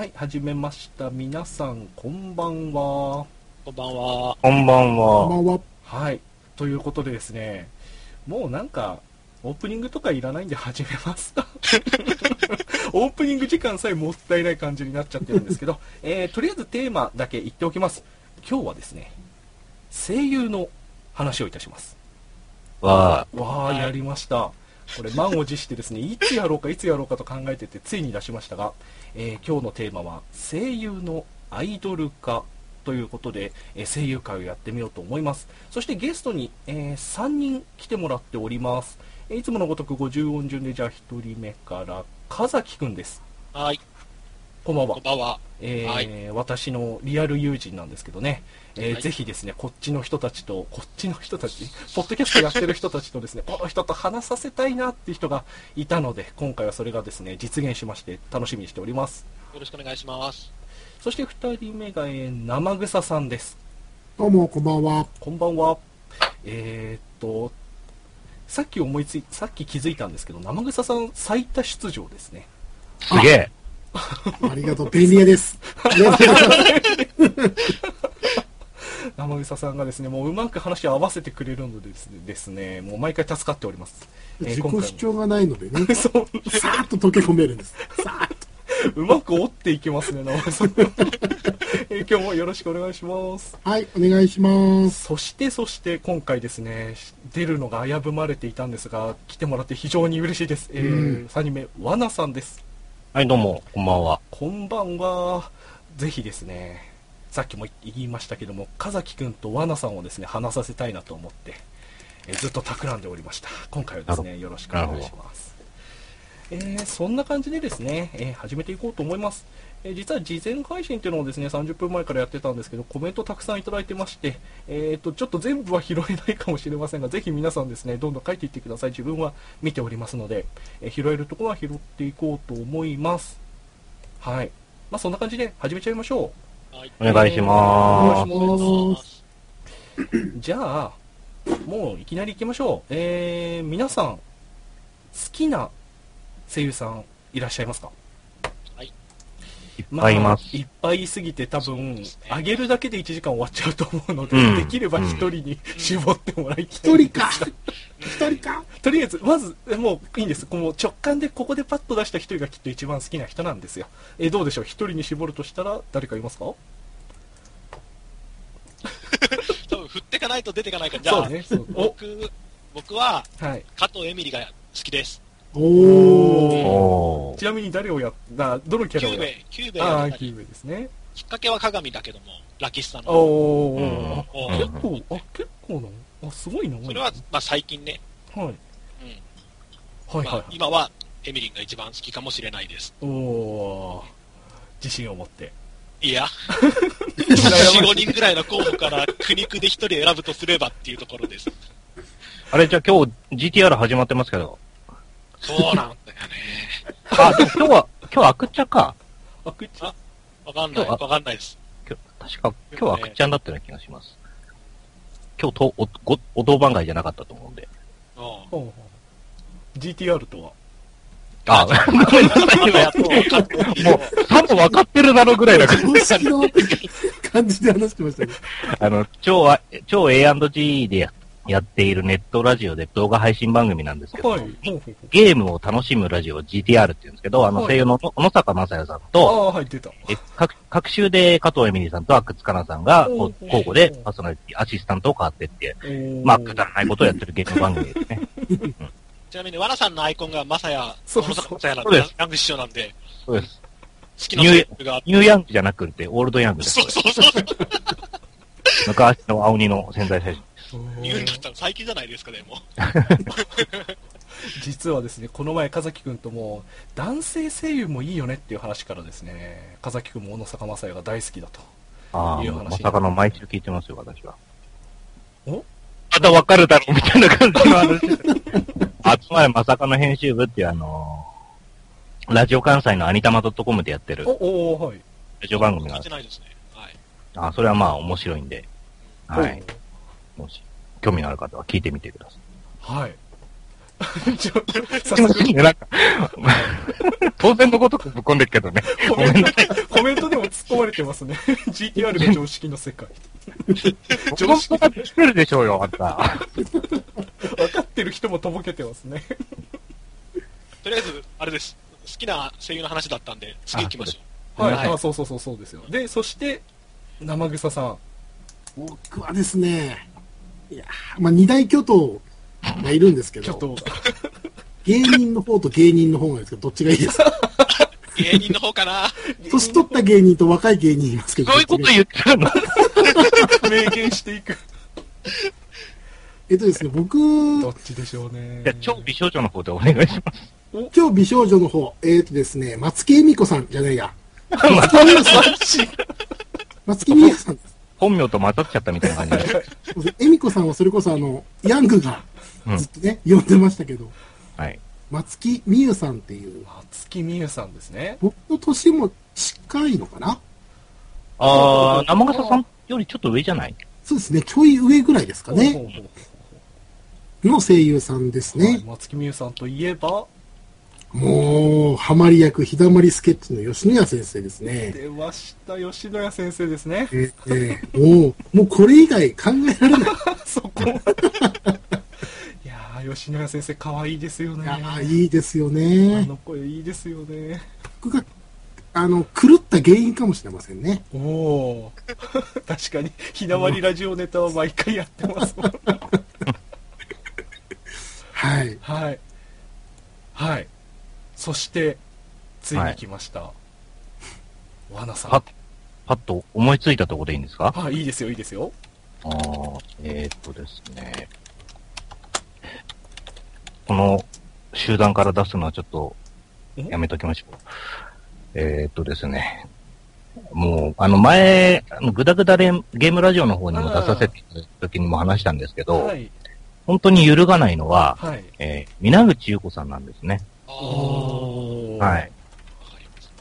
はい、はじめました。皆さん、こんばんは。こんばんは。こんばんは。こんばんは。はい、ということでですね、もうなんか、オープニングとかいらないんで始めますか？オープニング時間さえもったいない感じになっちゃってるんですけど、えーとりあえずテーマだけ言っておきます。今日はですね、声優の話をいたします。わわあ、やりました。これ、満を持してですね、いつやろうか、いつやろうかと考えてて、ついに出しましたが、えー今日のテーマは、声優のアイドル化ということで、えー声優会をやってみようと思います。そしてゲストに、え3人来てもらっております。えいつものごとく50音順で、じゃあ1人目から、風木くんです。はい。こんばんはこん。ばんは。えーは私のリアル友人なんですけどね、えーはいぜひですね、こっちの人たちと、こっちの人たち、ポッドキャストやってる人たちとですね、この人と話させたいなっていう人がいたので、今回はそれがですね、実現しまして、楽しみにしております。よろしくお願いします。そして二人目が、えー生草さんです。どうも、こんばんは。こんばんは。えーっと、さっき思いつい、さっき気づいたんですけど、生草さん最多出場ですね。すげえ。ありがとう。便利屋です。生草さんがですね、もううまく話を合わせてくれるのでですね、ですねもう毎回助かっております。えー自己主張がないのでね、そう、さーっと溶け込めるんです。さーっと。うまく折っていきますね、直江さん。えー今日もよろしくお願いします。はい、お願いします。そして、そして、今回ですね、出るのが危ぶまれていたんですが、来てもらって非常に嬉しいです。えーうん3人目、わなさんです。はい、どうも、こんばんは。こんばんは。ぜひですね、さっきも言いましたけども、風木くんとわなさんをですね、話させたいなと思って、えーずっと企んでおりました。今回はですね、よろしくお願いします。えーそんな感じでですね、えー始めていこうと思います。えー実は事前配信っていうのをですね、30分前からやってたんですけど、コメントたくさんいただいてまして、えーと、ちょっと全部は拾えないかもしれませんが、ぜひ皆さんですね、どんどん書いていってください。自分は見ておりますので、えー拾えるところは拾っていこうと思います。はい。まあ、そんな感じで始めちゃいましょはい。お願いしまお願いしお願いします。う。じゃあ、もういきなり行きましょう。えー、皆さん、好きな声優さんいらっしゃいますか？はい。っぱいいます。いっぱいいすぎて多分、上げるだけで1時間終わっちゃうと思うので、うんできれば一人に絞ってもらいた一い。人か。一人か。とりあえず、まず、もういいんです。この直感でここでパッと出した一人がきっと一番好きな人なんですよ。えーどうでしょう？一人に絞るとしたら誰かいますか？多分振ってかないと出てかないから、じゃあ、そうね。僕、僕は、はい。加藤英美里が好きです。おー。おーち。なみに誰をやった、どのキャラをやっキューベ、キューベああー、やったりキューベですね。きっかけは鏡だけども、ラキスタの。おー、うんあうん結構、あ、結構なの？あ、すごいな。それは、まあ最近ね、はい。うん。はいまあは今はエミリンが一番好きかもしれないです。い。おー、自信を持って。いや、4、5人ぐらいの候補から苦肉で1人選ぶとすればっていうところです。あれ、じゃあ今日 GTR 始まってますけど。そうなんだよね。あ、でも今日は、今日アクチャか。あ、口あわかんない、わかんないです。今日確か、今日はアクチャンだったような気がします。今日と、お、ご、お当番外じゃなかったと思うんで。うん GTR とは？あ、ごめんなさい、今やっと。もう、多分分かってるだろうぐらいな感公式の感じで話してましたけど。あの、超あ、超 A&G でややっているネットラジオで動画配信番組なんですけど、はい。ゲームを楽しむラジオ GTR って言うんですけど、あのはい声優の小野坂正也さんあと、あ、はい。え各各週で加藤恵美里さんと阿久津香奈さんが交互でパーソナリティ、アシスタントを変わってって、まあ、くだらないことをやってるゲーム番組ですね。ちなみに、わなさんのアイコンがまさや、そう小野坂まさやなんでそうです、ヤング師匠なんで、そうです。好きなニューヤングじゃなくて、オールドヤングです。そうそうそう。昔の青鬼の潜在最初。言うんだったら最近じゃないですかね、もう。実はですね、この前、風木くんとも、男性声優もいいよねっていう話からですね、風木くんも小野坂正也が大好きだと。ああ、いう話まさかの毎週聞いてますよ、私は。お？またわかるだろうみたいな感じの話。あつまりまさかの編集部っていうあのーラジオ関西のアニタマ .com でやってるお、おーはい。ラジオ番組が聞いてないですね。はい。あ、それはまあ面白いんで、はい。もし、興味のある方は聞いてみてください。はい。ちょ早すいませ速んね、なんか、当然のごとくぶっ込んでるけどね。コメン。ト、コメントでも突っ込まれてますね。GTR が常識の世界。常識ができてるでしょうよ、あんた。分かってる人もとぼけてますね。とりあえず、あれです。好きな声優の話だったんで、次行きましょはい、はいあそうそうそうそうですよ。で、そして、生草さん。僕はですね、いやーまあ、二大巨頭がいるんですけど、芸人の方と芸人の方がいいですけど、どっちがいいですか？う。芸人の方かな年取った芸人と若い芸人いますけど、そういうことどっちがい言ってるの明言していく。えっとですね、僕、どっちでしょうね超美少女の方でお願いします。今日美少女の方、えっとですね、松木恵美子さんじゃないや。松木美優さん。松木美優さんです。本名と混ざっちゃったみたいな感じで。恵美子さんはそれこそあの、ヤングがうんずっとね、呼んでましたけど、はい。松木美優さんっていう、松木美優さんですね。僕の年も近いのかな？あー、生笠さんよりちょっと上じゃない？そうですね、ちょい上ぐらいですかね、の声優さんですはいね。松木美優さんといえば、もう、ハマり役、ひだまりスケッチの吉野家先生ですね。出ました、吉野家先生ですね。ええもう、もうこれ以外考えられない。そこ。いやー、吉野家先生可愛いですよね。いいいですよあね。の声いいですよね。僕が、あの、狂った原因かもしれませんね。おおー確かに、ひなわりラジオネタは毎回やってますもん。はい。はい。はい。そして、ついに来ました。わなさん。パッ、パッと思いついたところでいいんですか？あ、いいですよ、いいですよ。あー、えー、っとですね。この集団から出すのはちょっとやめときましょう。えー、っとですね。もう、あの前、あのグダグダレゲームラジオの方にも出させていただいた時にも話したんですけど、はい。本当に揺るがないのは、はい。えー、皆口優子さんなんですね。はい。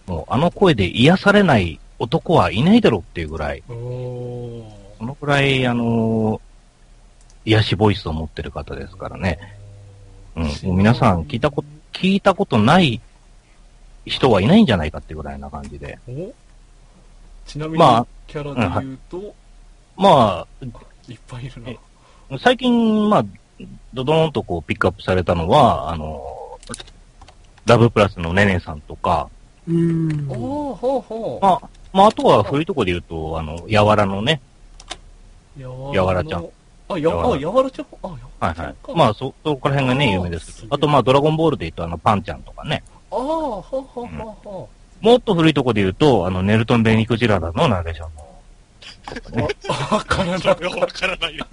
もう、あの声で癒されない男はいないだろうっていうぐらい、そのぐらい、あのー癒しボイスを持ってる方ですからね。うん。もう皆さん聞いたこ、聞いたことない人はいないんじゃないかってぐらいな感じで。お？ちなみに、まあキャラで言うと、まいっぱいいるな。あ、最近、まあ、ドドーンとこうピックアップされたのは、あのーラブプラスのねねさんとか、うーん。おーほうほう。まあ、まあ、あとは古いところで言うと、あの、やわらのね、ややわらちゃん。あ、や、やわらあ、やわらちゃん？あ、やわはいはいらちゃんか。。まあ、そ、そこら辺がね、有名ですけど。あと、まあ、ドラゴンボールで言うと、あの、パンちゃんとかね。ああ、ほうほうほうほもっと古いところで言うと、あの、ネルトン・ベニクジラダのナレーションの。わからなそれはわからないよ。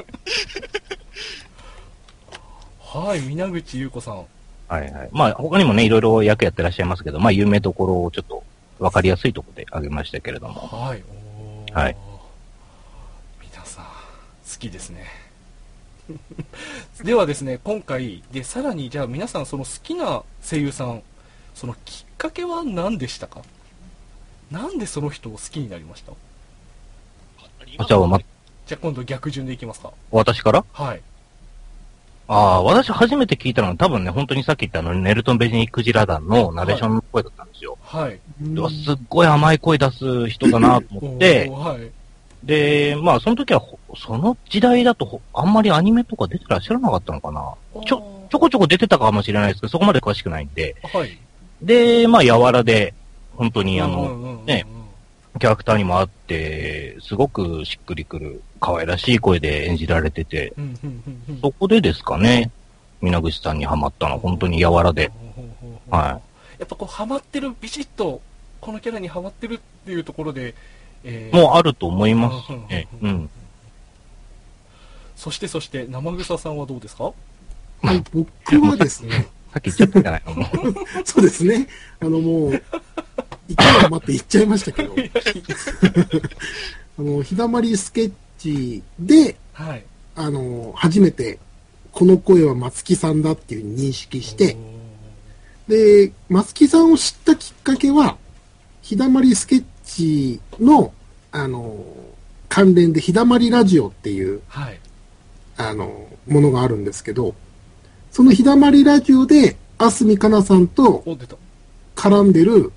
はい、皆口優子さん。はいはい。まあ、他にもね、いろいろ役やってらっしゃいますけど、まあ、有名どころをちょっと、わかりやすいところで挙げましたけれども。はい。おーはい。皆さん、好きですね。ではですね、今回、で、さらに、じゃあ皆さん、その好きな声優さん、そのきっかけは何でしたか？なんでその人を好きになりました？あじゃあ、ま、じゃあ今度逆順でいきますか。私から？はい。ああ、私初めて聞いたのは多分ね、本当にさっき言ったあの、ネルトン・ベニクジラダのナレーションの声だったんですよ。はい。すっごい甘い声出す人だなと思ってはい。で、まあ、その時はほ、その時代だとほ、あんまりアニメとか出てらっしゃらなかったのかなちょ、ちょこちょこ出てたかもしれないですけど、そこまで詳しくないんで。はい。で、まあ、やわらで、本当にあの、うんうんうんうんね、キャラクターにもあって、すごくしっくりくる、可愛らしい声で演じられてて、うんうんうんうん。そこでですかね、皆口さんにハマったのは本当にやわらで。はやっぱこう、ハマってる、ビシッと、このキャラにハマってるっていうところで、えー。もうあると思いますね。ううんん。そしてそして、生草さんはどうですか？はい、僕はですね、さっき言っちゃったじゃないのそうですね、あのもう、一回は待って言っちゃいましたけど、あの、ひだまりスケッチで、はい。あの、初めて、この声は松木さんだっていう認識して、で、松木さんを知ったきっかけは、ひだまりスケッチの、あの、関連でひだまりラジオっていう、はい。あの、ものがあるんですけど、そのひだまりラジオで、あすみかなさんと。絡んでる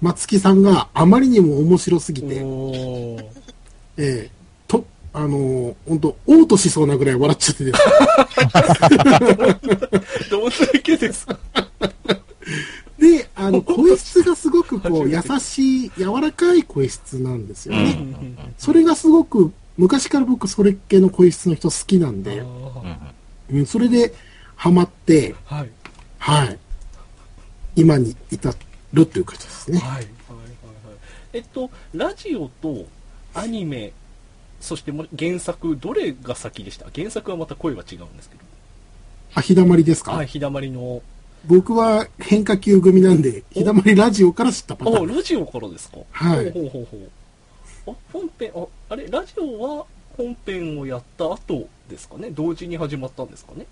松木さんがあまりにも面白すぎて、ええと、あのー、本当嘔吐しそうなぐらい笑っちゃってです。どんだけですか？で、あの、声質がすごくこう、優しい、柔らかい声質なんですようんね。それがすごく、昔から僕それ系の声質の人好きなんあで、ーうん、それでハマって、はい。はい。今に至るという感じですね。はい。はい。はい。はい。えっと、ラジオとアニメ、そして原作、どれが先でした？原作はまた声は違うんですけど。あ、ひだまりですか、はい、日だまりの。僕は変化球組なんで、ひだまりラジオから知ったパターあ、ン。です。ラジオからですか？はい。ほうほうほうほう。あ、本編、あ、あれ、ラジオは本編をやった後ですかね？同時に始まったんですかね？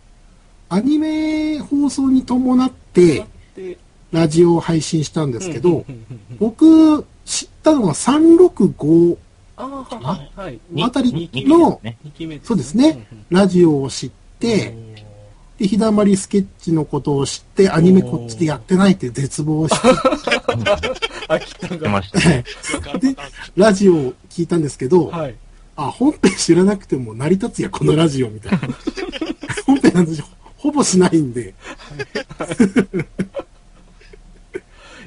アニメ放送に伴って、で、ラジオを配信したんですけど、僕、知ったのは365あーはい、はい。にあたりのね。2期目ですそうですね。ラジオを知って、で、ひだまりスケッチのことを知って、アニメこっちでやってないって絶望して、でラジオを聞いたんですけど、はい。あ、本編知らなくても成り立つや、このラジオ、みたいな。本編なんてほぼしないんで、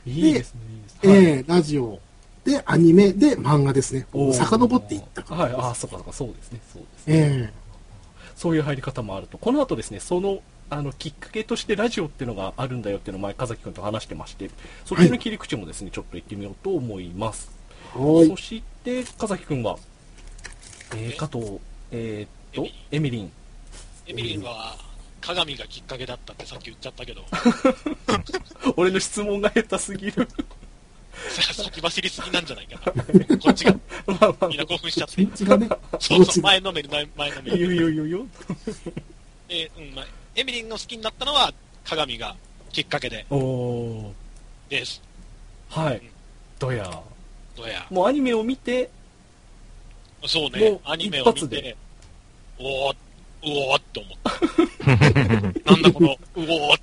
い。い。ですね、いいですえね。はい。ーラジオでアニメで漫画ですね。遡っていったから。はい、ああ、そうか、そうか、そうですね、そうですね。えそういう入り方もあると。この後ですね、その、あの、きっかけとしてラジオっていうのがあるんだよっていうのを前、風木君と話してまして、そっちの切り口もですね、ちょっと行ってみようと思います。えはいそ。して、風木君は、えー、加藤、えー、っと、エミリン。エミリンは、鏡がきっかけだったってさっき言っちゃったけど、俺の質問が下手すぎる。先走りすぎなんじゃないかな。こっちが、みんな興奮しちゃって気。持ちがね、そうそう、前のめり、前前のめいいより。いいよいいよいいよ。えーうんまあ、エミリンの好きになったのは、鏡がきっかけでおー。です。はい。どや。どうや。もうアニメを見て、そうもうね、アニメを見て、おー、うおーって思った。なんだこの、うおー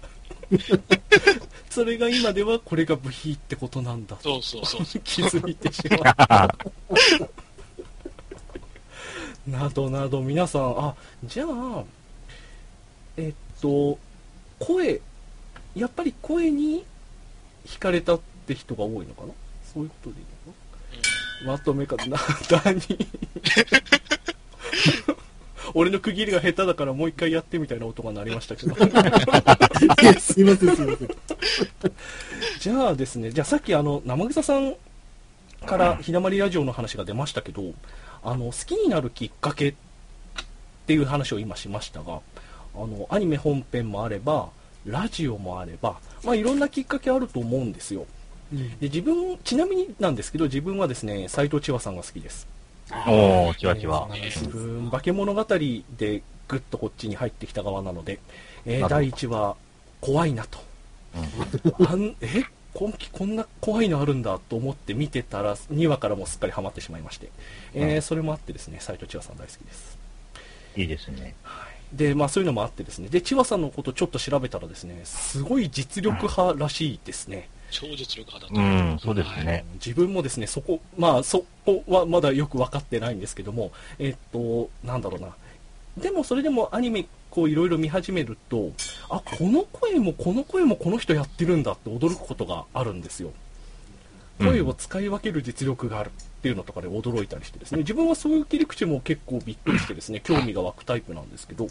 それが今ではこれが部費ってことなんだ。そうそうそう。気づいてしまった。などなど、皆さん、あ、じゃあ、えっと、声、やっぱり声に惹かれたって人が多いのかな？そういうことでいいのまとめ方、な、何？俺の区切りが下手だからもう一回やってみたいな音が鳴りましたけど。いやすいません、すいません。じゃあですね、じゃあさっきあの、生草さんからひだまりラジオの話が出ましたけど、あの、好きになるきっかけっていう話を今しましたが、あの、アニメ本編もあれば、ラジオもあれば、まあいろんなきっかけあると思うんですよ。で、自分、ちなみになんですけど、自分はですね、斎藤千和さんが好きです。おー、ちわちわ。自分、化け物語でぐっとこっちに入ってきた側なので、えー第1話、怖いなと。あん。え今期こん。な怖いのあるん。だと思って見てたら、2話からもすっかりハマってしまいまして、えーうん。それもあってですね、斎藤千和さん。大好きです。いいですね。で、まあそういうのもあってですね、で、千和さん。のことちょっと調べたらですね、すごい実力派らしいですね。超実力派だとう。ん、そうですね。自分もですね、そこ、まあ、そこはまだよく分かってないんですけども、えっと、なんだろうな。でも、それでもアニメ、こう、いろいろ見始めると、あ、この声も、この声もこの人やってるんだって驚くことがあるんですよ。うん声を使い分ける実力があるっていうのとかで驚いたりしてですね、自分はそういう切り口も結構びっくりしてですね、興味が湧くタイプなんですけど、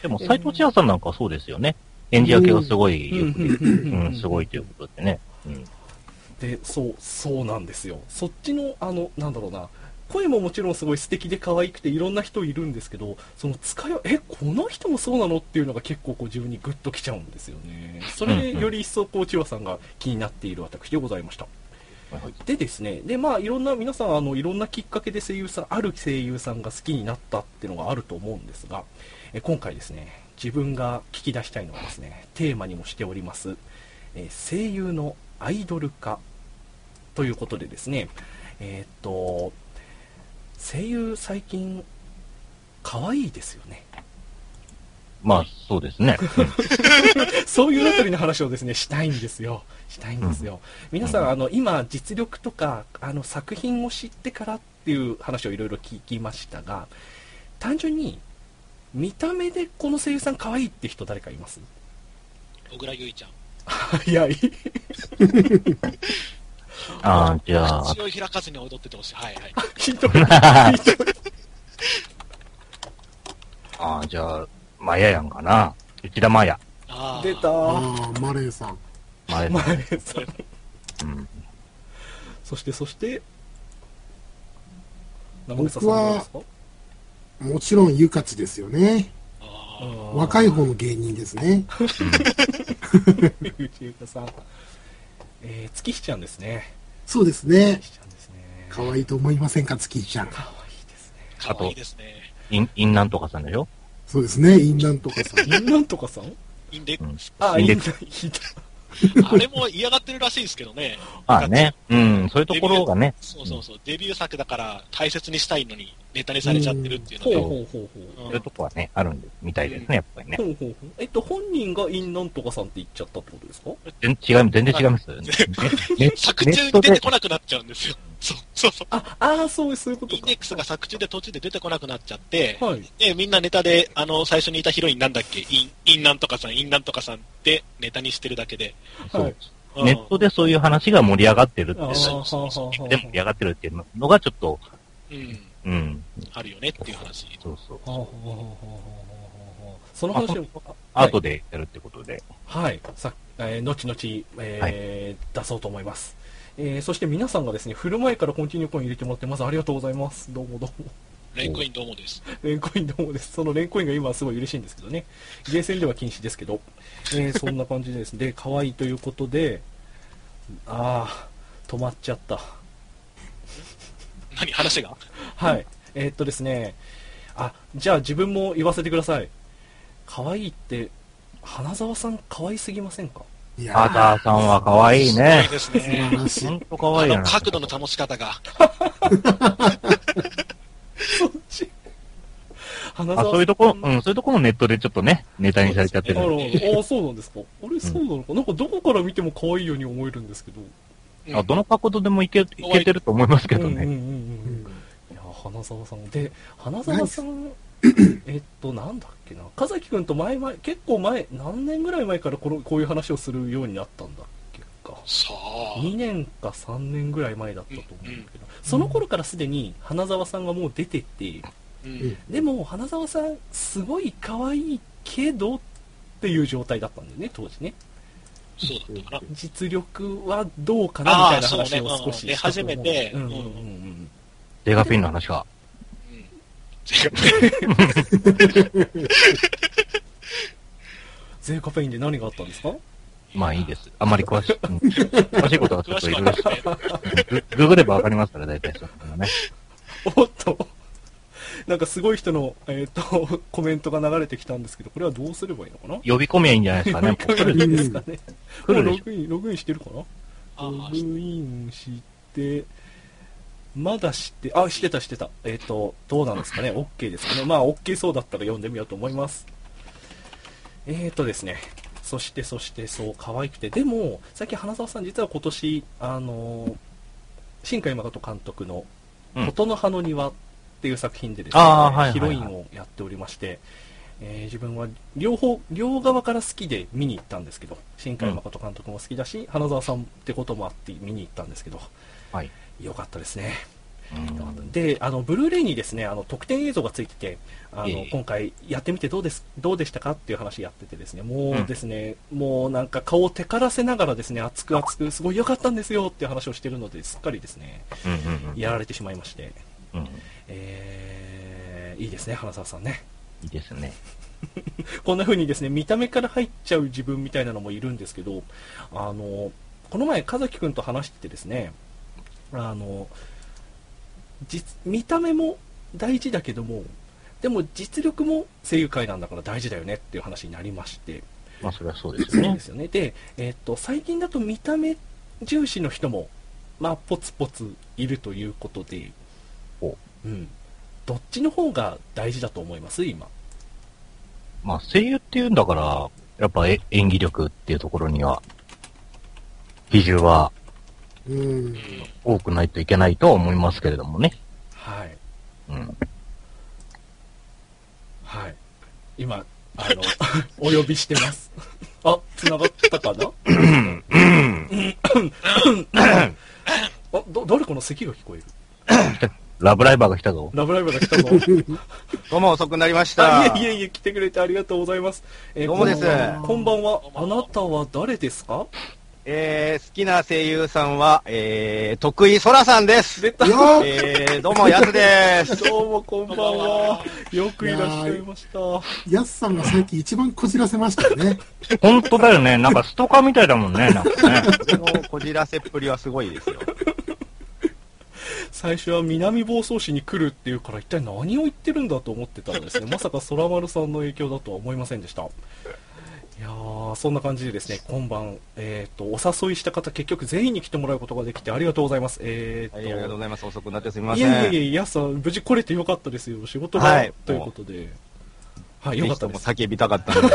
でも、斎藤千和さんなんかはそうですよね。演じ分けがすごいうん、すごいということでね。うん。でそうそうなんですよ。そっちのあのなんだろうな。声ももちろんすごい素敵で可愛くていろんな人いるんですけどその使いえこの人もそうなのっていうのが結構こう自分にグッときちゃうんですよね。それでより一層こう千葉さんが気になっている私でございました。でですねでまあいろんな皆さんあのいろんなきっかけで声優さんある声優さんが好きになったっていうのがあると思うんですがえ今回ですね自分が聞き出したいのはですねテーマにもしておりますえー声優のアイドル化ということでですねえーっと声優最近可愛いですよねまあ、そうですね。そういうあたりの話をですね、したいんですよ。したいんですよ。皆さん、あの、今、実力とか、あの、作品を知ってからっていう話をいろいろ聞きましたが、単純に、見た目でこの声優さん可愛いって人誰かいます？小倉優衣ちゃん。早い。ああ、じゃあ、口を開かずに踊っててほしい。はいはい。ひどい。ひどい。ああ、じゃあ、マヤやんかな。内田マヤ。あー出たああ、マレーさん。マ。レーさん。うん。そして、そして、生草さんどうですか？もちろん、ゆかちですよね。あー若い方の芸人ですね。内ゆさん。えー、月日ちゃんですね。そうですね月。日ちゃんですね。可愛いと思いませんか、月日ちゃん。かわいいですね。かわいいですね。イン、インなんとかさんでしょ？そうですね、インランとかさん。インなんとかさん？インデックス。あ、インナインデッひどいあれも嫌がってるらしいですけどね。ああね。うん、そういうところがね。そうそうそう。デビュー作だから大切にしたいのにネタにされちゃってるっていうので。ほうほうほうほう。そういうとこはね、あるんで、みたいですね、やっぱりねほ。うほうほう。えっと、本人がインなんとかさんって言っちゃったってことですか？全違い、全然違います。ねね作中に出てこなくなっちゃうんですよ。そうそうそう。あ、あーそう、そういうことかインデッ。クスが作中で途中で出てこなくなっちゃって、はい。で、みんなネタで、あの、最初にいたヒロインなんだっけ？イン、インなんとかさん、インなんとかさんってネタにしてるだけで。そうはいうんネットでそういう話が盛り上がってるってで盛り上がってるっていうのがちょっと、うん。うん、あるよねっていう話。そうそう。はあはあはあはあはあその話を、アートでやるってことで。はい、さえー後々、えー出そうと思います。えーそして皆さんがですね、振る前からコンティニューコイン入れてもらって、まずありがとうございます。どうもどうも。レンコインどうもです。レンコインどうもです。そのレンコインが今はすごい嬉しいんですけどね。ゲーセンでは禁止ですけど。えーそんな感じです。で、可愛いということで、あー、止まっちゃった。何話が？はい。えーっとですね、あ、じゃあ自分も言わせてください。可愛いって、花沢さん可愛すぎませんか？いやアーターさんは可愛いすごいね。ですね。らしいほ。んと可あ愛いなの、。角度の保ち方が。そっち。花あ、沢。そういうとこ、うん、そういうとこもネットでちょっとね、ネタにされちゃってるああそうなんですか？あれ、そうなのか？なんかどこから見ても可愛いように思えるんですけど。うんあ、どの角度でもいけ、いけてると思いますけどね。うんうんうんうん花沢さん。で、花沢さん、えっと、なんだっけな。かざきくんと前々、結構前、何年ぐらい前からこのこういう話をするようになったんだっけか。さあ。2年か3年ぐらい前だったと思うんだけど、その頃からすでに花沢さんがもう出てて、うん。でも花沢さんすごい可愛いけどっていう状態だったんだよね当時ねそうだったかな。実力はどうかなみたいな話を少ししたと思う初めてうんうんうんうんデガピンの話が。ゼーカペインで何があったんですか？まあいいです。あんまり詳しい、うん詳しいことはちょ詳っといろいろしくはないですね。グググればわかりますから、大体そういうのね。おっとなんかすごい人の、えー、とコメントが流れてきたんですけどこれはどうすればいいのかな？呼び込みゃいいんじゃないですかね。もう呼び込みですかね来るでしょもうログインログインしてるかな？あロあグインして、まだして、あ、してたしてた。えっ、と、どうなんですかね ?OK ですかねまあ、OK そうだったら読んでみようと思います。えっ、とですね。そして、そして、そう、可愛くて。でも、さっき花澤さん、実は今年、あのー新海誠監督の、うん琴の葉の庭っていう作品でですね、あーはいはいはいヒロインをやっておりまして、えー自分は両方、両側から好きで見に行ったんですけど、新海誠監督も好きだし、花澤さんってこともあって見に行ったんですけど、はい。よかったですね。うんで、あの、ブルーレイにですね、あの、特典映像がついてて、あの、ええ今回やってみてどうです、どうでしたかっていう話やっててですね、もうですね、もうなんか顔をテカらせながらですね、熱く熱く、すごい良かったんですよっていう話をしてるので、すっかりですね、うんうんうんやられてしまいまして、うん。えー、いいですね、花澤さんね。いいですね。こんな風にですね、見た目から入っちゃう自分みたいなのもいるんですけど、あの、この前、和樹くんと話しててですね、あの、実、見た目も大事だけども、でも実力も声優界なんだから大事だよねっていう話になりまして、まあそれはそうですよねそうで。すよね。で、えっと、最近だと見た目重視の人も、まあ、ポツポツいるということでほ、うん。どっちの方が大事だと思います？今。まあ声優っていうんだから、やっぱえ演技力っていうところには、比重は多くないといけないとは思いますけれどもね。はい。うん。はい。今、あの、お呼びしてます。あ、繋がったかな？あ、ど、誰この咳が聞こえるラブライバーが来たぞ。ラブライブが来たぞ。どうも遅くなりました。あ、いえいえいえ、来てくれてありがとうございます。えーどうもですこん。ばん。は。あなたは誰ですかえー、好きな声優さんは、えー、徳井空さんです。出た。えー、どうも、やすです。どうもこんばんは。よくいらっしゃいました。ヤスさんが最近一番こじらせましたよね。本当だよね。なんかストーカーみたいだもんね。なんかね。このこじらせっぷりはすごいですよ。最初は南房総市に来るっていうから一体何を言ってるんだと思ってたんですね。まさか空丸さんの影響だとは思いませんでした。いやー、そんな感じでですね、今晩、えっ、と、お誘いした方、結局全員に来てもらうことができてありがとうございます。えっ、と、はい、ありがとうございます。遅くなってすみまいせん。えいえいえ、やすさん、無事来れてよかったですよ。仕事が、はいということで。はい、よかったです。叫びたかったので。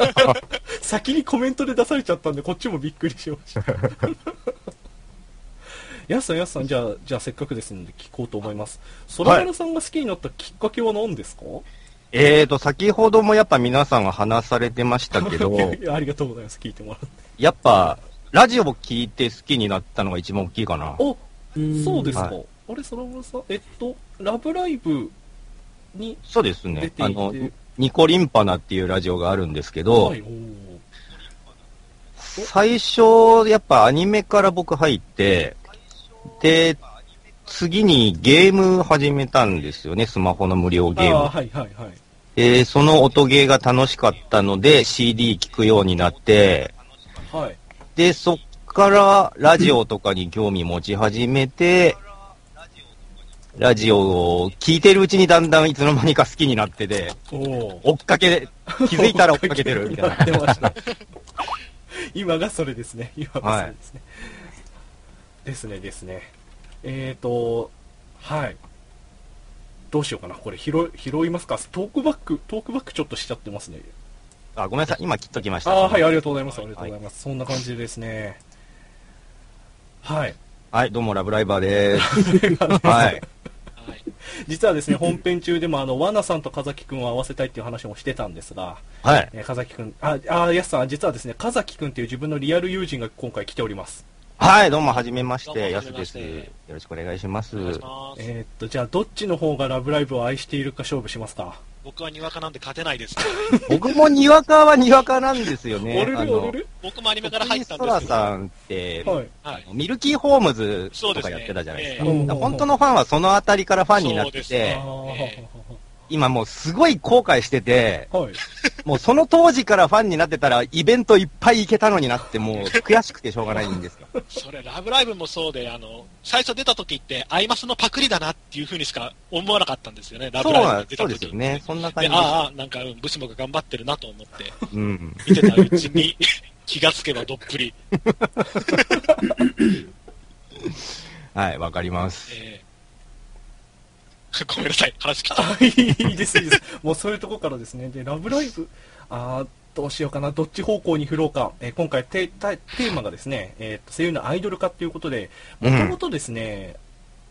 先にコメントで出されちゃったんで、こっちもびっくりしました。やすさん、やすさん、じゃあ、じゃあせっかくですので聞こうと思います。空丸さんが好きになったきっかけは何ですか、えーと、先ほどもやっぱ皆さんが話されてましたけど ありがとうございます。聞いてもらって。やっぱ、ラジオを聞いて好きになったのが一番大きいかな。お、そうですか。はあれ、空丸さん、えっと、ラブライブにそうです出てい。て、ねあの、ニコリンパナっていうラジオがあるんですけど、はい、最初、やっぱアニメから僕入って、で、次にゲーム始めたんですよね、スマホの無料ゲーム。あーはいはいはい。で、その音ゲーが楽しかったので CD 聴くようになって、はい。で、そっからラジオとかに興味持ち始めて、ラジオを聴いてるうちにだんだんいつの間にか好きになってて、追っかけ、気づいたら追っかけてるみたいな。出ました。今がそれですね。今がそれですね。ですね、ですね。えーと、はい。どうしようかな。これ拾い、拾いますか？トークバック、トークバックちょっとしちゃってますね。あ、ごめんなさい、今切っときました。あはい、ありがとうございます。ありがとうございます。そんな感じでですね。はい。はい、どうも、ラブライバーです。はい。はい。実はですね、本編中でも、あの、ワナさんと風木くんを合わせたいっていう話もしてたんですが、はい。えー、風木くん、あ、あ、やすさん、実はですね、風木くんっていう自分のリアル友人が今回来ております。はい、どうも、はじめましどうもて、やすです。はじめましてよろしくお願いします。お願いします。えーっと、じゃあ、どっちの方がラブライブを愛しているか勝負しますか？僕はにわかなんで勝てないです。僕もにわかはにわかなんですよね。おるあのるおる？る僕もアニメから入ったんですけど。空さんって、はい。はい。ミルキーホームズとかやってたじゃないですか。ええだから本当のファンはそのあたりからファンになってそうて、あーえ今もうすごい後悔してて、はい。もうその当時からファンになってたらイベントいっぱい行けたのになって、もう悔しくてしょうがないんですよ。それ、ラブライブもそうで、あの、最初出た時って、アイマスのパクリだなっていう風にしか思わなかったんですよね、ラそうブライブ出た時ですよね。そんな感で、じです。ああ、なんか、うん、ブシモが頑張ってるなと思って、うん。見てたうちに気がつけばどっぷり。はい、わかります。えー ごめんなさい、話聞いた。あいいです、いいです。もうそういうとこからですね。で、ラブライブ、あーどうしようかな、どっち方向に振ろうか。えー今回テテテーマがですね、えーと声優のアイドル化ということで、もともとですね、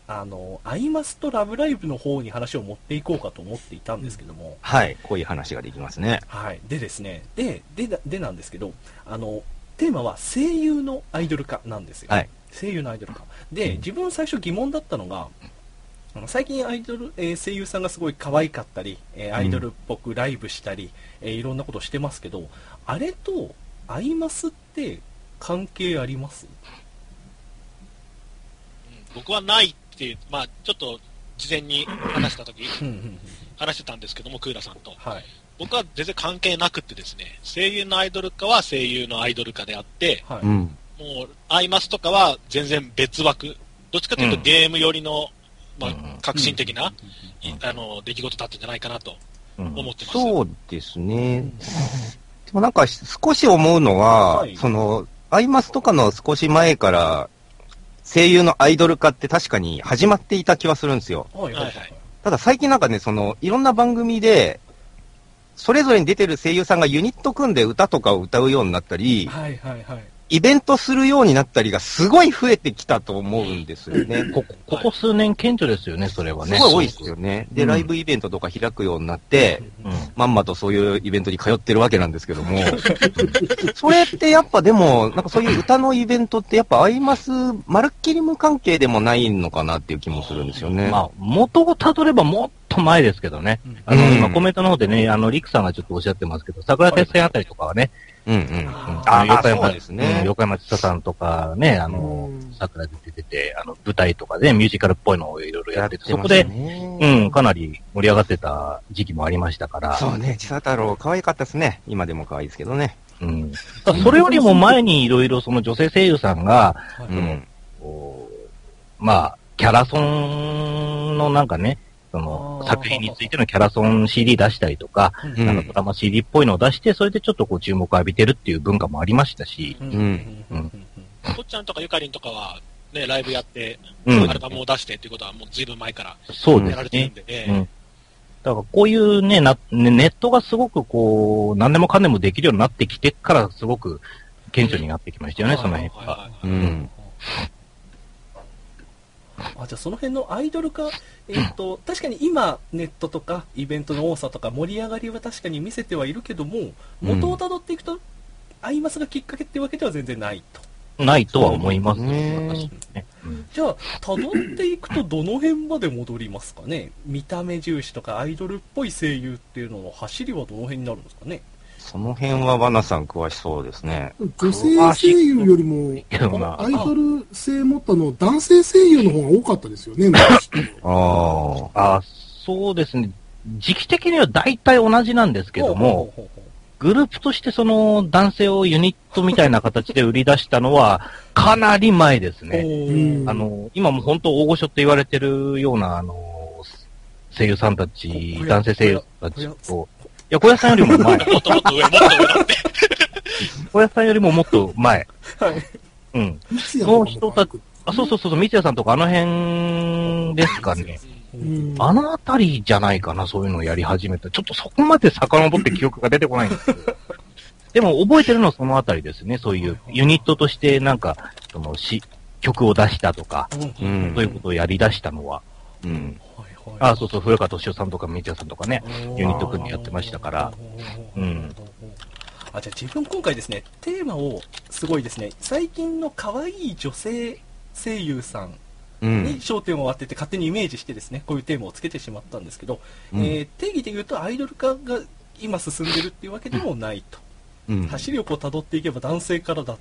あの、アイマスとラブライブの方に話を持っていこうかと思っていたんですけども、はい、こういう話ができますね。はい。でですね、で、で、ででなんですけど、あの、テーマは声優のアイドル化なんですよ。はい。声優のアイドル化。で、自分最初疑問だったのが、最近アイドル、えー声優さんがすごい可愛かったり、えーアイドルっぽくライブしたり、えーいろんなことしてますけど、あれとアイマスって関係あります？うん僕はないって、まあちょっと事前に話した時うんうんうん。話してたんですけども、クーラさんと。はい。僕は全然関係なくってですね、声優のアイドル化は声優のアイドル化であって、はい。うん。もう、アイマスとかは全然別枠。どっちかというとうんゲーム寄りの、まあうん、革新的な、うんいあの、出来事だったんじゃないかなとうん思ってます。そうですね。でもなんか少し思うのは、はいその、アイマスとかの少し前から、声優のアイドル化って確かに始まっていた気はするんですよ。はいはいはいただ最近なんかね、その、いろんな番組で、それぞれに出てる声優さんがユニット組んで歌とかを歌うようになったり、はいはいはい。イベントするようになったりがすごい増えてきたと思うんですよね。ここ、ここ数年顕著ですよね、それはね。すごい多いですよね。で、うんライブイベントとか開くようになって、うん。まんまとそういうイベントに通ってるわけなんですけども、それってやっぱでも、なんかそういう歌のイベントってやっぱアイマス、まるっきり無関係でもないのかなっていう気もするんですよね。まあ、元をたどればもっと前ですけどね。うんあの、うん今コメントの方でね、あの、リクさんがちょっとおっしゃってますけど、桜鉄線あたりとかはね、うんうん。うんあの横山そうですねうん横山千沙さんとかね、あのうん、桜で出てて、あの、舞台とかで、ね、ミュージカルっぽいのをいろいろやってて、そこで、うん、かなり盛り上がってた時期もありましたから。そうね、千佐太郎可愛かったですね。今でも可愛いですけどね。うん。それよりも前にいろいろその女性声優さんが、はいうん。まあ、キャラソンのなんかね、その作品についてのキャラソン CD 出したりとか、うん。うんなんかドラマ CD っぽいのを出して、それでちょっとこう注目を浴びてるっていう文化もありましたし、うん。うっちゃんとかゆかりんとかは、ね、ライブやって、うん。アルバムを出してっていうことはもうずいぶん前からやられてるん。で、ええうん。だからこういうねな、ねネットがすごくこう、何でもかんでもできるようになってきてから、すごく顕著になってきましたよね、その辺が。はいはいはいうん。あじゃあその辺のアイドル化、えっと確かに今ネットとかイベントの多さとか盛り上がりは確かに見せてはいるけども元をたどっていくと、アイマスがきっかけってわけでは全然ないと。ないとは思います、そうですねじゃあたどっていくとどの辺まで戻りますかね？見た目重視とかアイドルっぽい声優っていうのの走りはどの辺になるんですかね？その辺はバナさん詳しそうですね。女性声優よりも、けどなアイドル性持ったの男性声優の方が多かったですよね、ああそうですね。時期的には大体同じなんですけども、グループとしてその男性をユニットみたいな形で売り出したのは、かなり前ですうね。うんあの、今も本当大御所って言われてるような、あの、声優さんたちこ、男性声優たちこと、小屋さんよりも前。もっともっと上、もっと上だって。小屋さんよりももっと前。はいうん。三ツ矢とかも可愛くあ、そうそうそうそう、三ツ矢さんとかあの辺ですかね。うんあのあたりじゃないかな、そういうのをやり始めた。ちょっとそこまで遡って記憶が出てこないんですけど。でも覚えてるのはそのあたりですね。そういうユニットとしてなんか、そのし、曲を出したとか、うんあ。うん。そういうことをやり出したのは。うん。あ、そうそう、古川敏夫さんとか三ツ矢さんとかね。ユニット組んでやってましたから。うん。あじゃあ自分今回ですねテーマをすごいですね最近の可愛い女性声優さんうん。に。焦点を当てて勝手にイメージしてですねこういうテーマをつけてしまったんですけど、うん。えー定義で言うとアイドル化が今進んでるっていうわけでもないと、うん。走りをこう辿っていけば男性からだ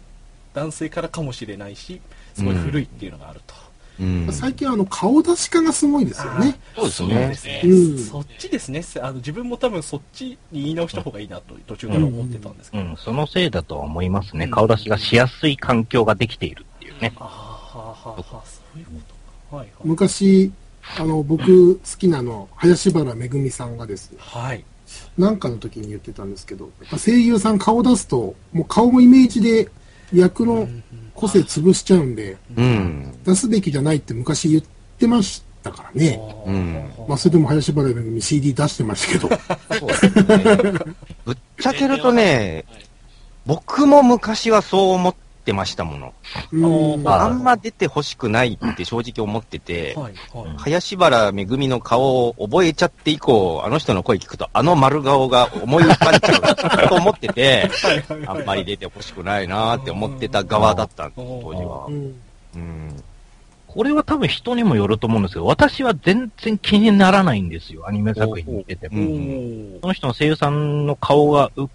男性からかもしれないしすごい古いっていうのがあると、うん。最近あの顔出し化がすごいですよね。そうですね。うん。そっちですね。あの自分も多分そっちに言い直した方がいいなと途中から思ってたんですけど、うん、そのせいだとは思いますね。うん。顔出しがしやすい環境ができているっていうね。ああはあはあはあそう。いうことか。はいはい。昔、あの、僕好きなの、林原めぐみさんがです。ね、はい。なんかの時に言ってたんですけど、やっぱ声優さん顔出すと、もう顔もイメージで役の個性潰しちゃうんで、うん。出すべきじゃないって昔言ってましたからね。うんまあ、それでも林原めぐみ CD 出してましたけど、ね。ぶっちゃけるとね、はい僕も昔はそう思ってましたもの。うん。ああんま出て欲しくないって正直思ってて、はいはい林原めぐみの顔を覚えちゃって以降、あの人の声聞くと、あの丸顔が思い浮かんじゃうと思ってて、あんまり出て欲しくないなーって思ってた側だったんです、当時はう。んうん。これは多分人にもよると思うんですけど、私は全然気にならないんですよ。アニメ作品に出ておも。ーその人の声優さんの顔がう、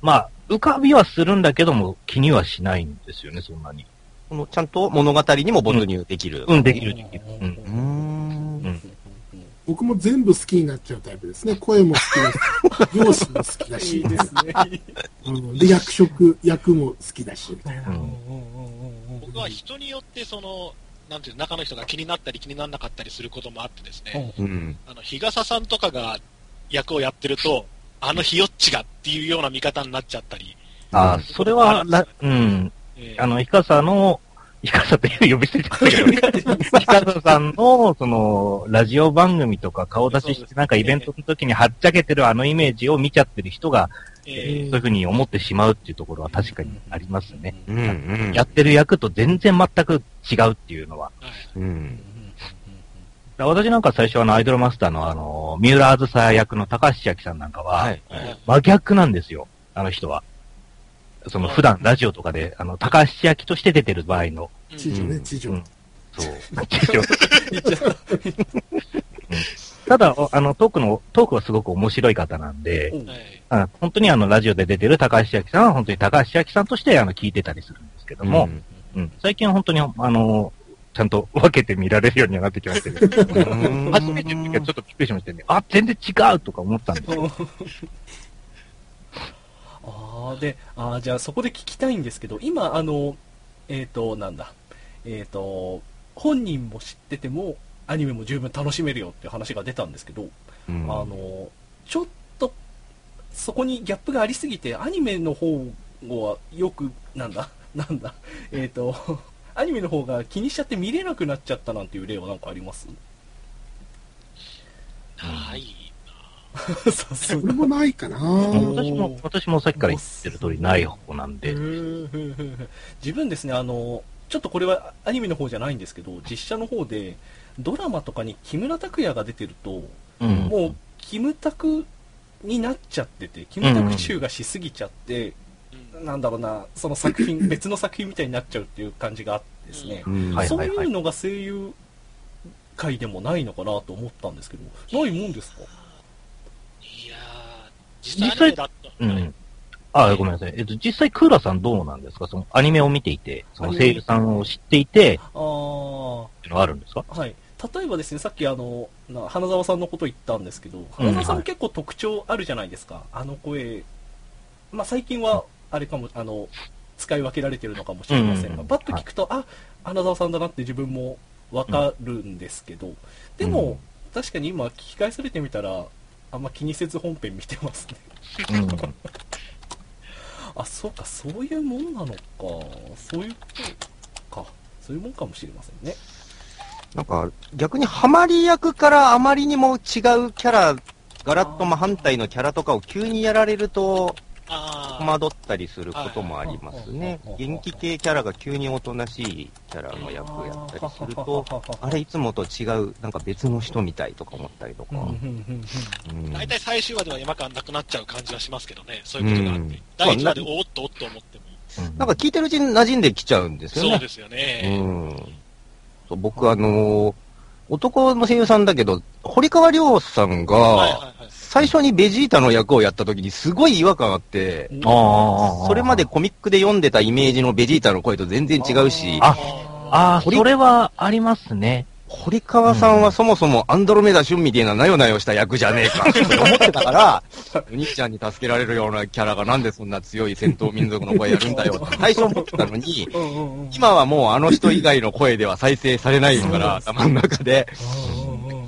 まあ、浮かびはするんだけども、気にはしないんですよね、そんなに。このちゃんと物語にも没入できる。うん、できるできる。うん。うーんうん僕も全部好きになっちゃうタイプですね。声も好きだし、容姿も好きだいしい、ですねうんで、役職、役も好きだし、僕は人によってその、なんていうの中の人が気になったり気にならなかったりすることもあってですね、うん。あの、日傘さんとかが役をやってると、あのひよっちがっていうような見方になっちゃったり、あ、それは、らうん。えーあの、ヒカサのイカサって呼び捨てちゃったけど、イカサさんの、その、ラジオ番組とか顔出しして、なんかイベントの時にはっちゃけてるあのイメージを見ちゃってる人が、そういうふうに思ってしまうっていうところは確かにありますね。うんうん。やってる役と全然全く違うっていうのは。うん。私なんか最初あのアイドルマスターのあの、三浦あずさ役の高橋千明さんなんかは、はい。真逆なんですよ、あの人は。その普段ラジオとかで、あの、高橋千明として出てる場合の、地上ね、地上。うんそう。ただ、あの、トークの、トークはすごく面白い方なんで、うんはい。あ本当にあの、ラジオで出てる高橋千明さんは本当に高橋千明さんとしてあの、聞いてたりするんですけども、うん、最近は本当に、あの、ちゃんと分けて見られるようにはなってきましたけど、うん初めての時はちょっとびっくりしましたね。あ、全然違うとか思ったんですよ。ああ、で、あーじゃあそこで聞きたいんですけど、今、あの、えっ、と、なんだ、えっ、と、本人も知ってても、アニメも十分楽しめるよっていう話が出たんですけど、うんあの、ちょっと、そこにギャップがありすぎて、アニメの方はよく、なんだ、なんだ、えっ、と、アニメの方が気にしちゃって見れなくなっちゃったなんていう例はなんかあります？ない。さすが俺もないかな。私も、私もさっきから言ってる通りない方なんで、自分ですね、あの、ちょっとこれはアニメの方じゃないんですけど、実写の方で、ドラマとかに木村拓哉が出てると、うん。もう、キムタクになっちゃってて、キムタク集がしすぎちゃって、うんなんだろうな、その作品、別の作品みたいになっちゃうっていう感じがあってですね、うん。はいそういうのが声優界でもないのかなと思ったんですけど、ないもんですか？いやー、実際だった。はい。うん。あ、ごめんなさい。えっと、実際、クーラさんどうなんですか？その、アニメを見ていて、その声優さんを知っていて、ああ、っていうのはあるんですか？はい。例えばですね、さっきあの、な花澤さんのこと言ったんですけど、花澤さんも結構特徴あるじゃないですか。あの声、まあ最近は、あれかも、あの、使い分けられてるのかもしれませんが、うんパッと聞くと、あ、花澤さんだなって自分もわかるんですけど、でも、うん確かに今聞き返されてみたら、あんま気にせず本編見てますね。うん。あ、そうか、そういうもんなのか。そういうことか。そういうもんかもしれませんね。なんか、逆にハマり役からあまりにも違うキャラ、ガラッと真反対のキャラとかを急にやられると、あ戸惑ったりすることもありますねはい。元気系キャラが急におとなしいキャラの役をやったりすると、あれいつもと違う、なんか別の人みたいとか思ったりとか。大体最終話では山感なくなっちゃう感じはしますけどね、そういうことがあって。うん第1話でおーっとおっと思っても。なんか聞いてるうちに馴染んできちゃうんですよね。そうですようね。ん。そう僕あのー男の声優さんだけど、堀川亮さんはいが、はいはい。最初にベジータの役をやった時にすごい違和感あって。それまでコミックで読んでたイメージのベジータの声と全然違うし、あああ、それはありますね。堀川さんはそもそもアンドロメダ旬みたいななよなよした役じゃねえかって 思ってたから、お兄ちゃんに助けられるようなキャラがなんでそんな強い戦闘民族の声やるんだよって最初思ってたのに、今はもうあの人以外の声では再生されないから、頭の中で。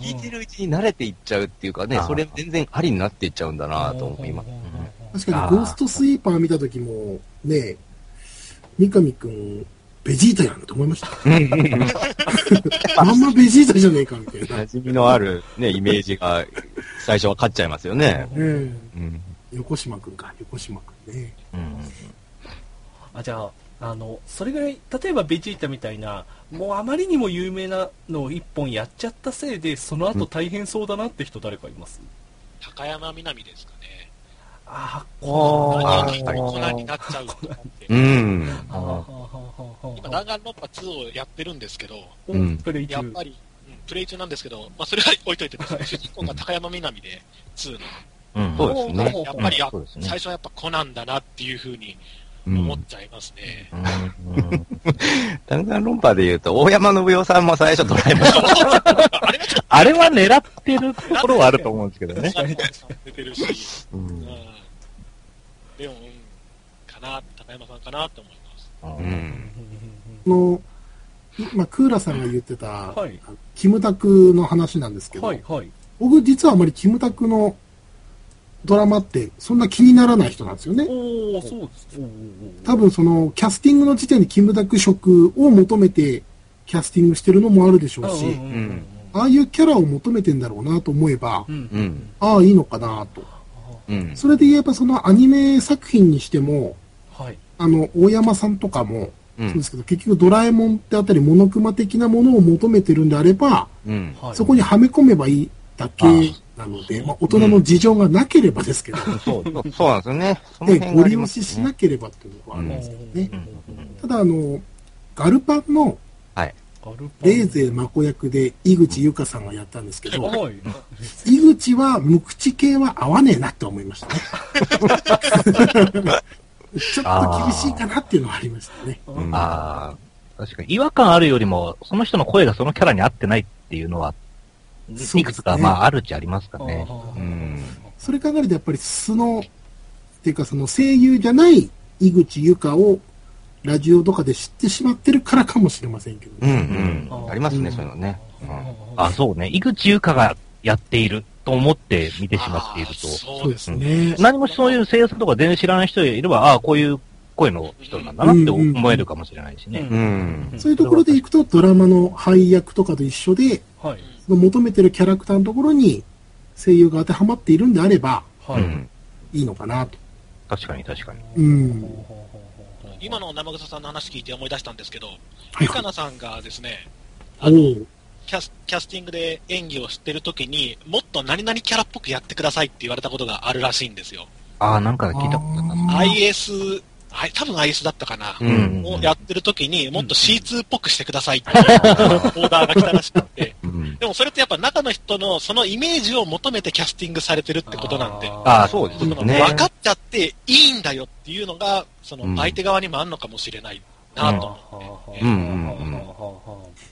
聞いてるうちに慣れていっちゃうっていうかねそれ全然ありになっていっちゃうんだなと思います。確かにゴーストスイーパー見た時も、ね、三上くん、ベジータやんと思いました。まんまベジータじゃねえか、みたいな。馴染みのあるね、イメージが最初は勝っちゃいますよね。ん。横島くんか、横島くんね。うん。あじゃああのそれぐらい例えばベジータみたいなもうあまりにも有名なのを一本やっちゃったせいでその後大変そうだなって人誰かいます、高山みなみですかね。あああ何がー粉になっちゃうと思って。うん。今、弾丸論破2をやってるんですけど、うんプレイ中やっぱり、うんプレイ中なんですけど、まあ、それは置いといてですね、主人公が高山みなみで、2の。うん。そうですね。やっぱり、あそうですね最初はやっぱコナンだなっていうふうにうん思っちゃいますね。うん。弾丸論破で言うと、大山信代さんも最初ドラえもん。あれはちょっあれは狙ってるところはあると思うんですけどね。と出てるし、ううんん。でも、うん、かな、高山さんかなと思います。う。うんの、まあ、クーラさんが言ってた、はいキムタクの話なんですけど、はいはい僕実はあまりキムタクのドラマってそんな気にならない人なんですよね。おおそうです。多分そのキャスティングの時点でキムタク色を求めてキャスティングしてるのもあるでしょうし、ああいうキャラを求めてんだろうなと思えば、うん。ああいいのかなと。うん。それで言えばそのアニメ作品にしても、はい。あの、大山さんとかも、うんそうですけど、結局ドラえもんってあたりモノクマ的なものを求めてるんであれば、うん。はい。そこにはめ込めばいいだけなので、まあ、大人の事情がなければですけど、そう、そうそうなんですよね。そので、辺ご利用ししなければっていうのがあるんうんですけどね。うんただ、あの、ガルパンのはい。レーゼマコ役で井口優香さんがやったんですけど、はい。井口は無口系は合わねえなって思いましたね。ちょっと厳しいかなっていうのはありましたね。うんああ、確かに違和感あるよりも、その人の声がそのキャラに合ってないっていうのは、いくつか、まあ、あるっちゃありますかね。うん。それ考えるとやっぱり素の、っていうかその声優じゃない井口優香をラジオとかで知ってしまってるからかもしれませんけど、うんねうん。ありますね、そういうのね。あ、そうね。井口優香がやっていると思って見てしまっていると、そうですね。ね。何もそういう声優さんとか全然知らない人がいれば、ああ、こういう声の人なんだなって思えるかもしれないしね。うん。そういうところでいくとドラマの配役とかと一緒で、はい。その求めてるキャラクターのところに声優が当てはまっているんであればはい。うん。いいのかなと。確かに確かに。うん。今の生草さんの話聞いて思い出したんですけど。ゆかなさんがですね、おあのうキャスキャスティングで演技をしてるときに、もっと何々キャラっぽくやってくださいって言われたことがあるらしいんですよ。ああ、なんか聞いたことあったな。あー IS、はい、多分 IS だったかな。うん。をやってるときに、もっと C2 っぽくしてくださいっていうオーダーが来たらしくて、うん。でもそれってやっぱ中の人のそのイメージを求めてキャスティングされてるってことなんで、ああ、そうですそのね。分かっちゃっていいんだよっていうのが、そうん。の相手側にもあるのかもしれないなと思って。うん。うん。うん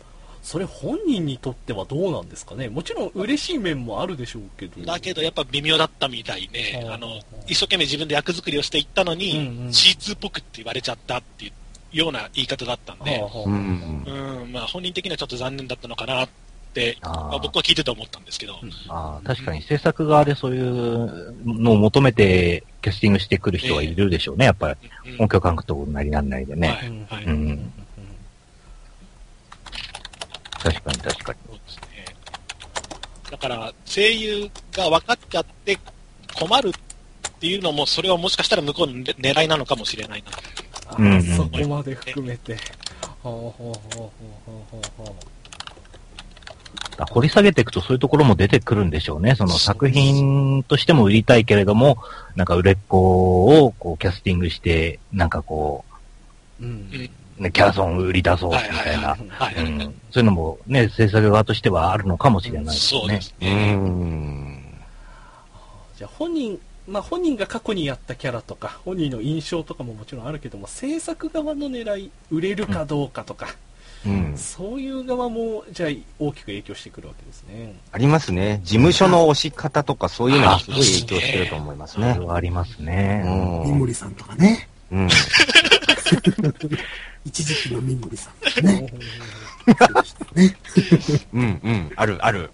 それ本人にとってはどうなんですかね？もちろん嬉しい面もあるでしょうけど。だけどやっぱ微妙だったみたいね、うん。あの、一生懸命自分で役作りをしていったのに、うんうん。C2 っぽくって言われちゃったっていうような言い方だったんで、うん。うん、まあ本人的にはちょっと残念だったのかなって、まあ僕は聞いてて思ったんですけど、ああ、確かに制作側でそういうのを求めてキャスティングしてくる人はいるでしょうね。やっぱりうん。音響監督なりなんないでね。はい。はい。うん。確かに確かに。そうですね。だから、声優が分かっちゃって困るっていうのも、それはもしかしたら向こうの狙いなのかもしれないな。あうんうんそこまで含めて。掘り下げていくとそういうところも出てくるんでしょうね。その作品としても売りたいけれども、なんか売れっ子をこうキャスティングして、なんかこあうんうんう、ね、キャラソン売り出そうみたいな。そういうのもね、制作側としてはあるのかもしれないですねそうで。すうね。ん。じゃあ本人、まあ本人が過去にやったキャラとか、本人の印象とかももちろんあるけども、制作側の狙い、売れるかどうかとか、うん。そういう側も、じゃあ大きく影響してくるわけですね。ありますね。事務所の押し方とかそういうのにすごい影響してると思いますねそれ。はありますね。うん。三森さんとかね。うん。一時期の三森さんとかね。ね。うん。うん。ある、ある。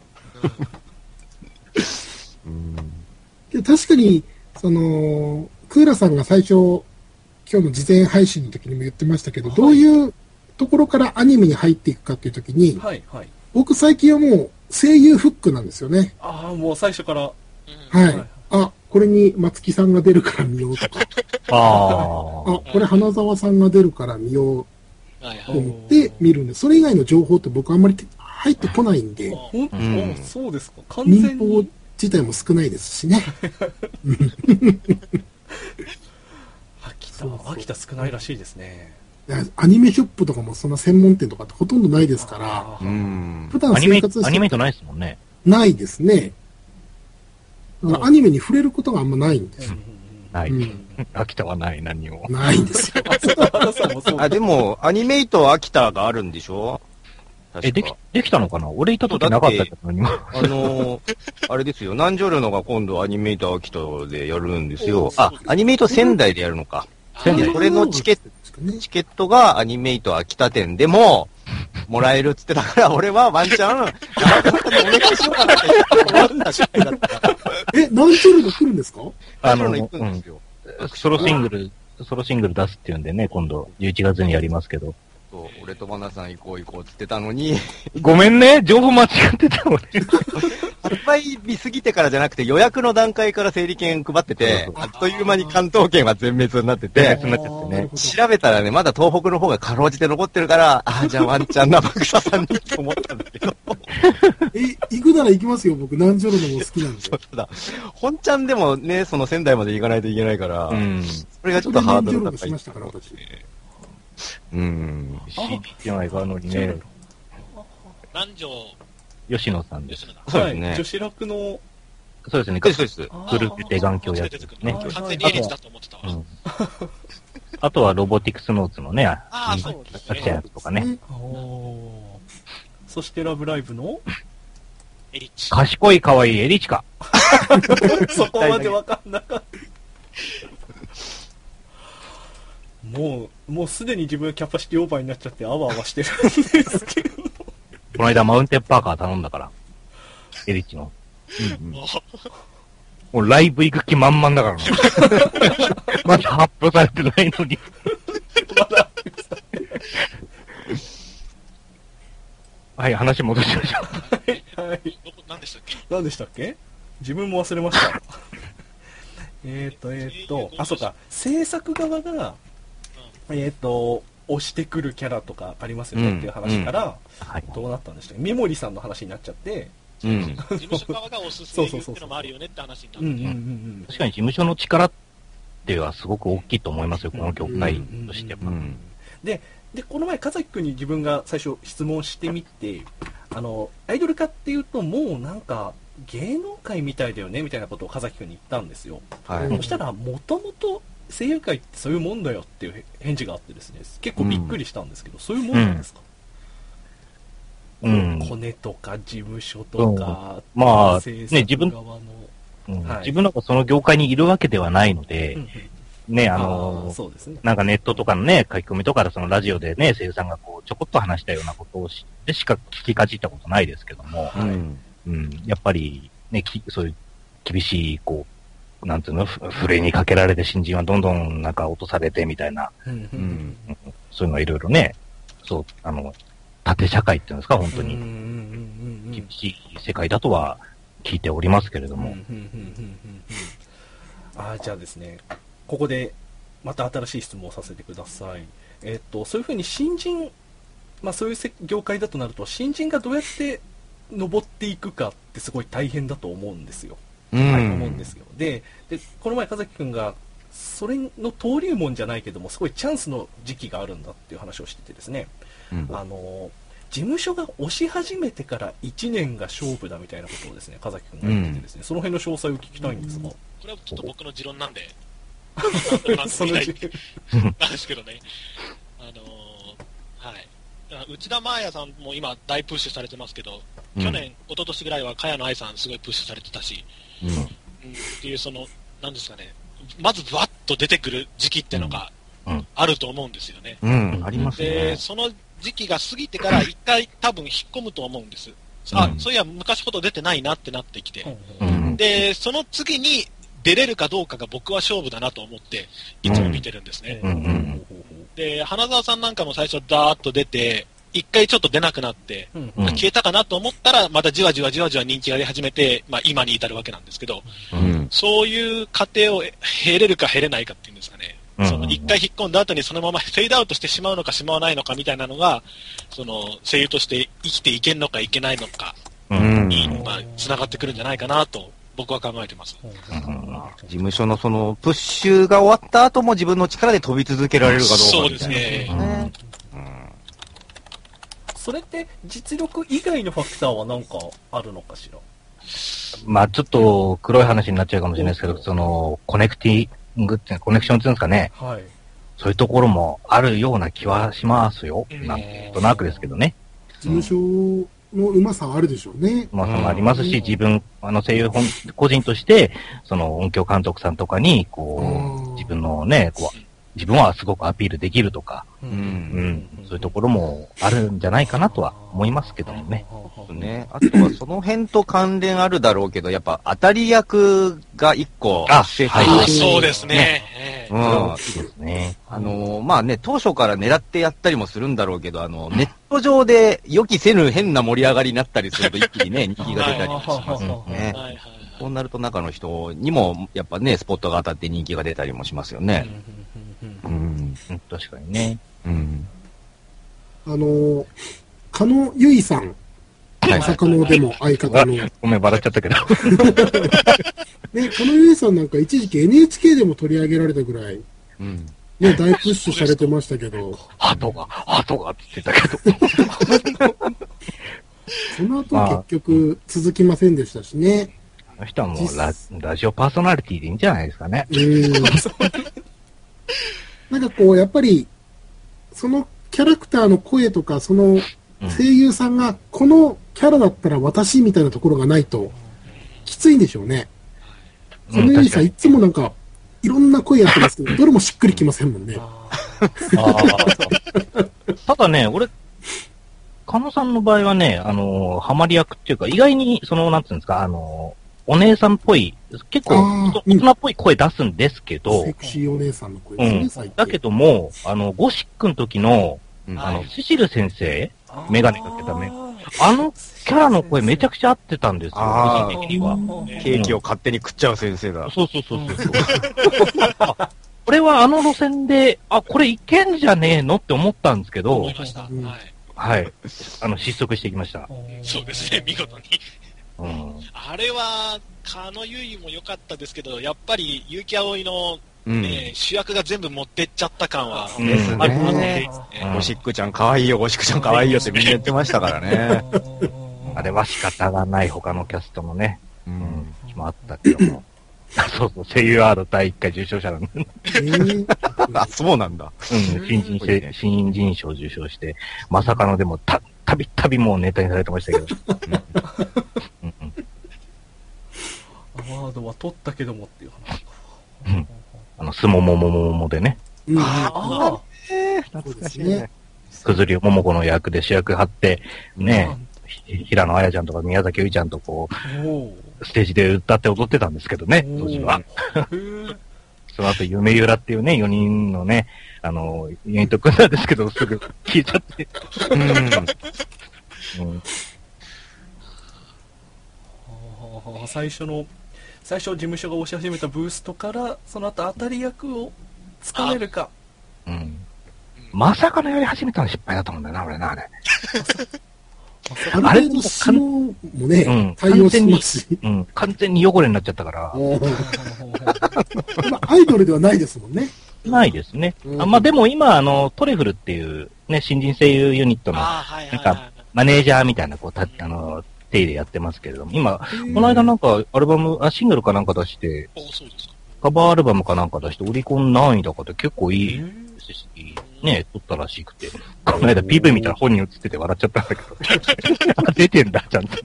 うん。で確かに、その、クーラさんが最初、今日の事前配信の時にも言ってましたけど、どういうところからアニメに入っていくかっていう時に、はいはい。僕最近はもう声優フックなんですよね。ああ、もう最初から、うんはい。あ、これに松木さんが出るから見ようとか、ああ、これ花沢さんが出るから見よう。と思って見るんで、それ以外の情報って僕あんまり入ってこないんで、ほんと、うんあそうですか。完民全放に。自体も少ないですしね。秋田秋田少ないらしいですね。アニメショップとかもそんな専門店とかってほとんどないですから、ん普。段アニメ生活、アニメイしてトないですもんね。ないですね。アニメに触れることがあんまないんですよ。ない。うん秋田はない、何も。ないんです よ。あ、でも、アニメイト秋田があるんでしょ？え、できできたのかな？俺いた時なかったけど、何も。あのー、あれですよ、南條のが今度アニメイト秋田でやるんですよお。あ、アニメイト仙台でやるのか。仙台これのチケット、ねチケットがアニメイト秋田店でも、もらえるっつってたから、俺はワンチャン、お願いしようかなって思った次第だった。え、何チョルが来るんですか？あの、の行くんですよ。うんソロシングル、ソロシングル出すっていうんでね、今度、11月にやりますけど。そう、俺とバナさん行こう行こうって言ってたのに、ごめんね、情報間違ってたもんね。発売日過ぎてからじゃなくて予約の段階から整理券配っててそう、あっという間に関東圏は全滅になっててね調べたらね、まだ東北の方がかろうじて残ってるから、ああ、じゃあワンチャン生草さんにと思ったんだけど、え、行くなら行きますよ、僕。何チョルのも好きなんで。そうただ、本ちゃんでもね、その仙台まで行かないといけないから、うん。それがちょっとハードル高いしま。したから、私。うん。CD っていうのがいかのにね、南條吉野さんです。そうですね女子楽の、そうですね、そうです、グループで眼鏡やつね。完全にエリツだと思ってたわ。うん。あとはロボティクスノーツのね、ああ、そうです作者やね。つとかね。そしてラブライブのエリッチ。賢い可愛いエリチカ。そこまでわかんなかった。もう、もうすでに自分キャパシティオーバーになっちゃってあわあわしてるんですけど。この間マウンテンパーカー頼んだから。エリチの。うんもうもうライブ行く気満々だからね。まだ発表されてないのに。はい、話戻しましょう。はい。どこ、何でしたっけ？何でしたっけ？自分も忘れました。えっと、えっ、と、あ、そうか、制作側が、えっ、と、押してくるキャラとかありますよねっていう話から、はい。どうなったんでしたっけ？メモリさんの話になっちゃって、うん。事務所側がおすすめっていうのもあるよねって話になって。確かに事務所の力ってはすごく大きいと思いますよ、この業界としては。うん。で、で、この前、かざきくんに自分が最初質問してみて、あの、アイドル化っていうと、もうなんか、芸能界みたいだよね、みたいなことをかざきくんに言ったんですよ。はい。そしたら、もともと声優界ってそういうもんだよっていう返事があってですね、結構びっくりしたんですけど、そういうもんなんですか、うん。コネとか事務所とか、まあ、制ね、作自分、うん。はい。自分なんかその業界にいるわけではないのでうん、うん。ね、ああのー、そうですね。なんかネットとかのね、書き込みとかでそのラジオでね、声優さんがこう、ちょこっと話したようなことをしでしか聞きかじったことないですけども、うん。うん、やっぱり、ね、きそういう厳しい、こう、なんていうの、ふふれにかけられて新人はどんどんなんか落とされてみたいな、うん。そういうのはいろいろね、そう、あの、縦社会っていうんですか、本当に。厳しい世界だとは聞いておりますけれども、あーじゃあですね、ここでまた新しい質問をさせてください。えっと、そういうふうに新人、まあそういうせ業界だとなると、新人がどうやって登っていくかってすごい大変だと思うんですよ。うはい、思うんですよ。で、で、この前、かざきくんが、それの登竜門じゃないけども、すごいチャンスの時期があるんだっていう話をしててですね、うん。あの、事務所が押し始めてから1年が勝負だみたいなことをですね、かざきくんが言っててですね、その辺の詳細を聞きたいんですが、これはちょっと僕の持論なんで、そのなんですけどね。あのーはい。あ内田真彩さんも今大プッシュされてますけど、うん。去年、一昨年ぐらいは茅野愛さんすごいプッシュされてたし、うん。うん、っていうその、なんですかね、まずバッと出てくる時期ってのがあると思うんですよね。うん。ありますで、ね。その時期が過ぎてから一回多分引っ込むと思うんです。あ、うんそういや昔ほど出てないなってなってきて。ううんん。で、その次に出れるかどうかが僕は勝負だなと思って、いつも見てるんですね。うんうんで、花澤さんなんかも最初ダーッと出て、一回ちょっと出なくなって、うんうん消えたかなと思ったら、またじわじわじわじわ人気が出始めて、まあ今に至るわけなんですけど、うん。そういう過程を経れるか経れないかっていうんですかね。うんその一回引っ込んだ後にそのままフェードアウトしてしまうのかしまわないのかみたいなのが、その声優として生きていけんのかいけないのかううんん。に、うんまあ、繋がってくるんじゃないかなと僕は考えてます。事務所のその、プッシュが終わった後も自分の力で飛び続けられるかどうかそうみたいな。ですね。うんうんそれって実力以外のファクターは何かあるのかしら？まあちょっと黒い話になっちゃうかもしれないですけど、その、コネクティングって、コネクションっていうんですかね、はい。そういうところもあるような気はしますよ。うんなんとなくですけどね。事務所のうまさはあるでしょうね。まあ、そのありますし、自分、あの声優本、個人として、その音響監督さんとかに、こうんう、自分のね、こう、自分はすごくアピールできるとか、ううんうん、そういうところもあるんじゃないかなとは思いますけどもね。ね。あとはその辺と関連あるだろうけど、やっぱ当たり役が一個あはいあそうですね。ええうん。大きいですね。あのーまあね、当初から狙ってやったりもするんだろうけど、あの、ネット上で予期せぬ変な盛り上がりになったりすると一気にね、人気が出たりもしますよね。はいはいそうなると中の人にも、やっぱね、スポットが当たって人気が出たりもしますよね。うん。うん、確かにね。うん。あの、加納由衣さん、はいまさかのでも相方の、ね、ごめん、笑っちゃったけど。加納由衣さんなんか一時期 NHK でも取り上げられたぐらい、うん。ね、大プッシュされてましたけど、鳩が、鳩がって言ってたけど。その後結局続きませんでしたしね。あの人はもうララジオパーソナリティでいいんじゃないですかね。うん。なんかこう、やっぱり、そのキャラクターの声とか、そのうん声優さんが、このキャラだったら私みたいなところがないと、きついんでしょうね。うんそのゆいさん、いつもなんか、いろんな声やってますけど、どれもしっくりきませんもんね。ただね、俺、加野さんの場合はね、あのーハマり役っていうか、意外に、その、なんていうんですか、あのーお姉さんっぽい、結構、大人っぽい声出すんですけど、セクシーお姉さんの声うんですね、最近。だけども、あの、ゴシックの時の、うんあの、はいセシル先生、メガネかけた目あのキャラの声めちゃくちゃ合ってたんですよ、個人的には。ケーキを勝手に食っちゃう先生だ。そうそうそうそう。あ これはあの路線で、あ、これいけんじゃねえのって思ったんですけど。はい。あの、失速してきました。そうですね、見事に。うん。あれは、狩野結衣も良かったですけど、やっぱり結城葵の、うん。ね主役が全部持ってっちゃった感は、うんですありますねね。うんゴシックちゃん可愛いよ、ゴシックちゃん可愛いよってみんな言ってましたからね。あれは仕方がない他のキャストのね、う。うんん、もあったけども。そうそう、声優アード第1回受賞者なんで、えー。あ、そうなんだ。うん、新人せ新人賞受賞して、まさかのでも、た、たびたびもうネタにされてましたけど。うんうんアワードは取ったけどもっていう話。か。うん。あの、すもももももでね、うん。あえー、そうですね。くずりももこの役で主役張って、ね、ひ平野綾ちゃんとか宮崎ういちゃんとこう、ステージで歌って踊ってたんですけどね、当時は。ー。その後、夢ゆらっていうね、4人のね、あの、ユニット組んだんですけど、すぐ 消えちゃって。うん。うん、最初の最初事務所が押し始めたブーストからその後当たり役をつかめるかうん。まさかのやり始めたの失敗だと思うんだよな、俺な、あれ。ある程度指紋もね、うん対応しますし。うん。完全に汚れになっちゃったから、まあアイドルではないですもんね。ないですね。うんあまあ、でも今、あの、トレフルっていう、ね、新人声優ユニットのなんはい。マネージャーみたいな、こう、た、あの、手入れやってますけれども、今、この間なんか、アルバム、あ、シングルかなんか出して。カバーアルバムかなんか出して、オリコン何位だかで結構いいえし、ね、撮ったらしくて、この間 PV 見たら本人映ってて笑っちゃったんだけど、あ、出てんだ、ちゃんと。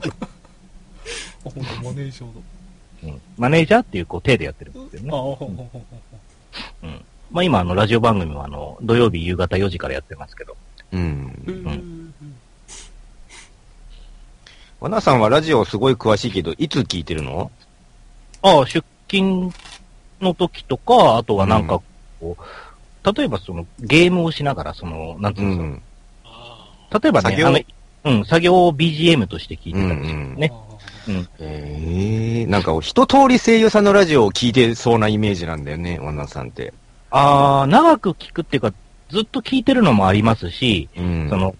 ほんとマネージャーうん。マネージャーっていう、こう、手でやってるんですよだあね。ーうん。まあ今、あの、ラジオ番組は、あの、土曜日夕方4時からやってますけど、うん。うん。わなさんはラジオすごい詳しいけど、いつ聞いてるの？ああ、出勤の時とか、あとはなんか、こう、例えばその、ゲームをしながら、その、なんていうの、ん。あ例えばね、作業あの、うん、作業を BGM として聞いてたりするうんうんね。ええなんか一通り声優さんのラジオを聞いてそうなイメージなんだよね、わなさんって。ああ、長く聞くっていうか、ずっと聞いてるのもありますし、うん。その、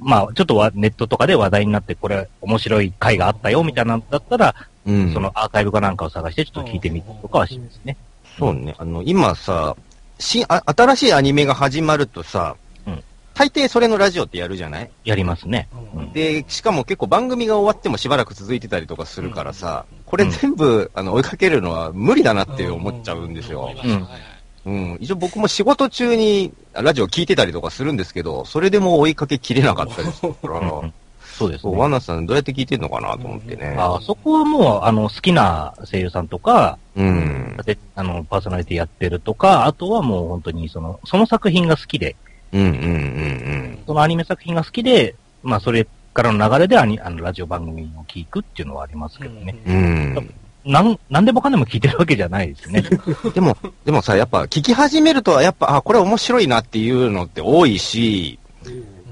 まあ、ちょっとはネットとかで話題になって、これ面白い回があったよ、みたいなんだったら、うん、そのアーカイブかなんかを探して、ちょっと聞いてみるとかはしますね。そうね。あの、今さ、新、あ新しいアニメが始まるとさ、うん。大抵それのラジオってやるじゃない？やりますね。うん。で、しかも結構番組が終わってもしばらく続いてたりとかするからさ、これ全部、あの、追いかけるのは無理だなって思っちゃうんですあ、よ。うん。一応僕も仕事中にラジオ聞いてたりとかするんですけど、それでも追いかけきれなかったりす。るから、そうですね。ワンナさんどうやって聞いてんのかなと思ってね。あそこはもう、あの、好きな声優さんとか、うん。で、あの、パーソナリティやってるとか、あとはもう本当にその、その作品が好きで、うんうんうんそのアニメ作品が好きで、まあそれからの流れでアニあのラジオ番組を聞くっていうのはありますけどね。うん。うん。なん、なんでもかんでも聞いてるわけじゃないですね。でも、でもさ、やっぱ聞き始めると、やっぱ、あ、これ面白いなっていうのって多いし、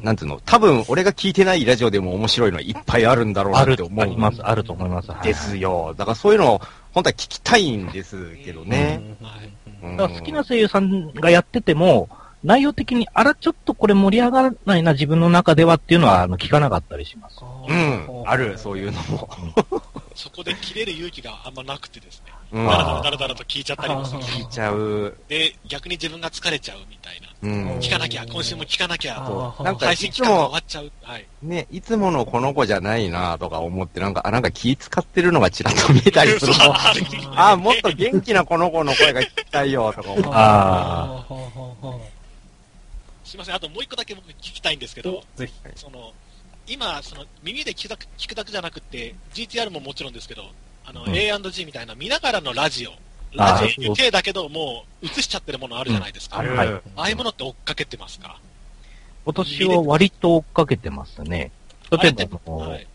なんつうの、多分俺が聞いてないラジオでも面白いのいっぱいあるんだろうなあるって思う。あります、あると思います。はいですよ。だからそういうのを、本当は聞きたいんですけどね。はいうんだから好きな声優さんがやってても、内容的に、あら、ちょっとこれ盛り上がらないな、自分の中ではっていうのは、あの、聞かなかったりします。うん、ある、そういうのも。そこで切れる勇気があんまなくてですね、うん、だらだら聞だらだらと聞いちゃったりもするしいちゃう。で、逆に自分が疲れちゃうみたいな。うん。聞かなきゃ、今週も聞かなきゃ、なんか配信期間が終わっちゃう。はい。ね、いつものこの子じゃないなとか思って、なんか、あ、なんか気使ってるのがちらっと見えたりすると、あもっと元気なこの子の声が聞きたいよとか思う。あすいません、あともう一個だけ僕聞きたいんですけど、ぜひ。その、今、その、耳で聞くだけじゃなくて、GTR ももちろんですけど、あの、うん A&G みたいな見ながらのラジオ、ラジオっていう体だけど、もう映しちゃってるものあるじゃないですか。ある。はいああいうものって追っかけてますか？今年は割と追っかけてますね。例えば、あのはい。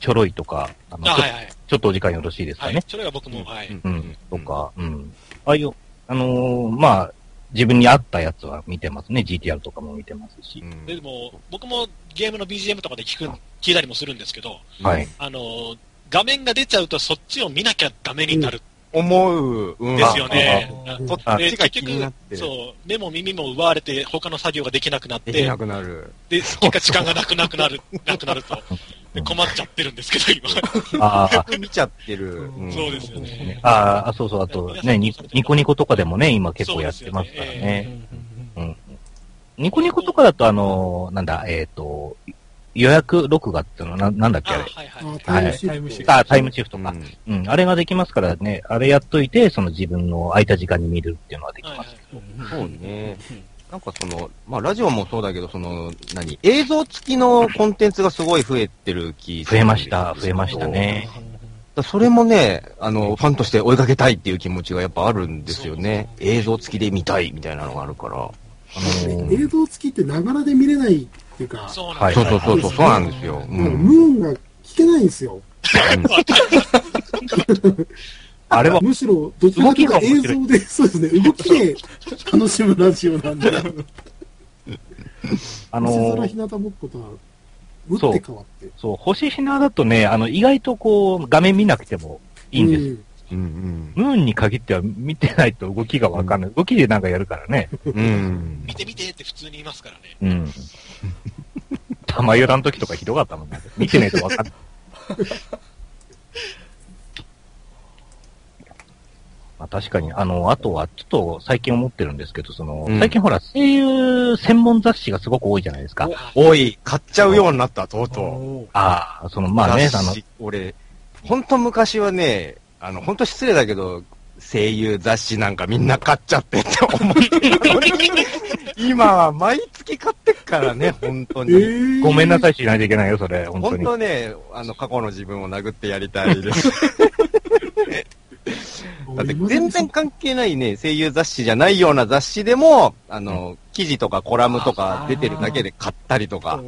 ちょろいとか、あの、あ、はいはい。ちょっとお時間よろしいですかはいね。。それが僕も、はい。うん、とか、うん。ああいう、あのーまあ、自分に合ったやつは見てますね。GTR とかも見てますしう。んでも、僕もゲームの BGM とかで聞く、聞いたりもするんですけど、はい。あの、画面が出ちゃうとそっちを見なきゃダメになる思う。うんんですよね。そっでちが気になって、そう、目も耳も奪われて、他の作業ができなくなってできな、くなる。で、結果時間がなくなくなる、なくなると。で困っちゃってるんですけど、今。ああ、見ちゃってる。んそうですよね。ああ、そうそう、あとね、ニニコニコとかでもね、今結構やってますからね。うん。ニコニコとかだと、あのーなんだ、えっ、と、予約録画っていうのはな、なんだっけあれ。あはいはい。あタイムシタイフトムシフトあ、タイムシフトか。うんうん。あれができますからね、あれやっといて、その自分の空いた時間に見るっていうのはできはいはいます。そうね。なんかその、まあラジオもそうだけど、その、何映像付きのコンテンツがすごい増えてる気増えました、増えましたね。だそれもね、あの、ファンとして追いかけたいっていう気持ちがやっぱあるんですよね。映像付きで見たいみたいなのがあるから。あのー映像付きってながらで見れないっていうか、はいそうなんですそうそうそうそう、そうなんですよ。ムーンが聞けないんですよ。あれは、むしろ、どちらかというと映像で、そうですね、動きで楽しむラジオなんで、あ星のー空ひなたぼっことは、打って変わって。そう、星ひなだとね、あの、意外とこう、画面見なくてもいいんですよ。うんムーンに限っては見てないと動きがわかんない。動きでなんかやるからね。うん。うん。見て見てって普通に言いますからね。うん。玉浦の時とかひどかったもんね。見てないとわかんない。まあ確かに、あの、あとは、ちょっと最近思ってるんですけど、その、うん最近ほら、声優専門雑誌がすごく多いじゃないですか。おい、買っちゃうようになった、とうとう。おああ、その、まあね、あの俺、ほんと昔はね、あの、ほんと失礼だけど、声優雑誌なんかみんな買っちゃってって思って今は毎月買ってっからね、本当えに。ーごめんなさいしないといけないよ、それ、本当本に。当ね、あの、過去の自分を殴ってやりたいです。だって全然関係ないね、声優雑誌じゃないような雑誌でも、あの、記事とかコラムとか出てるだけで買ったりとか。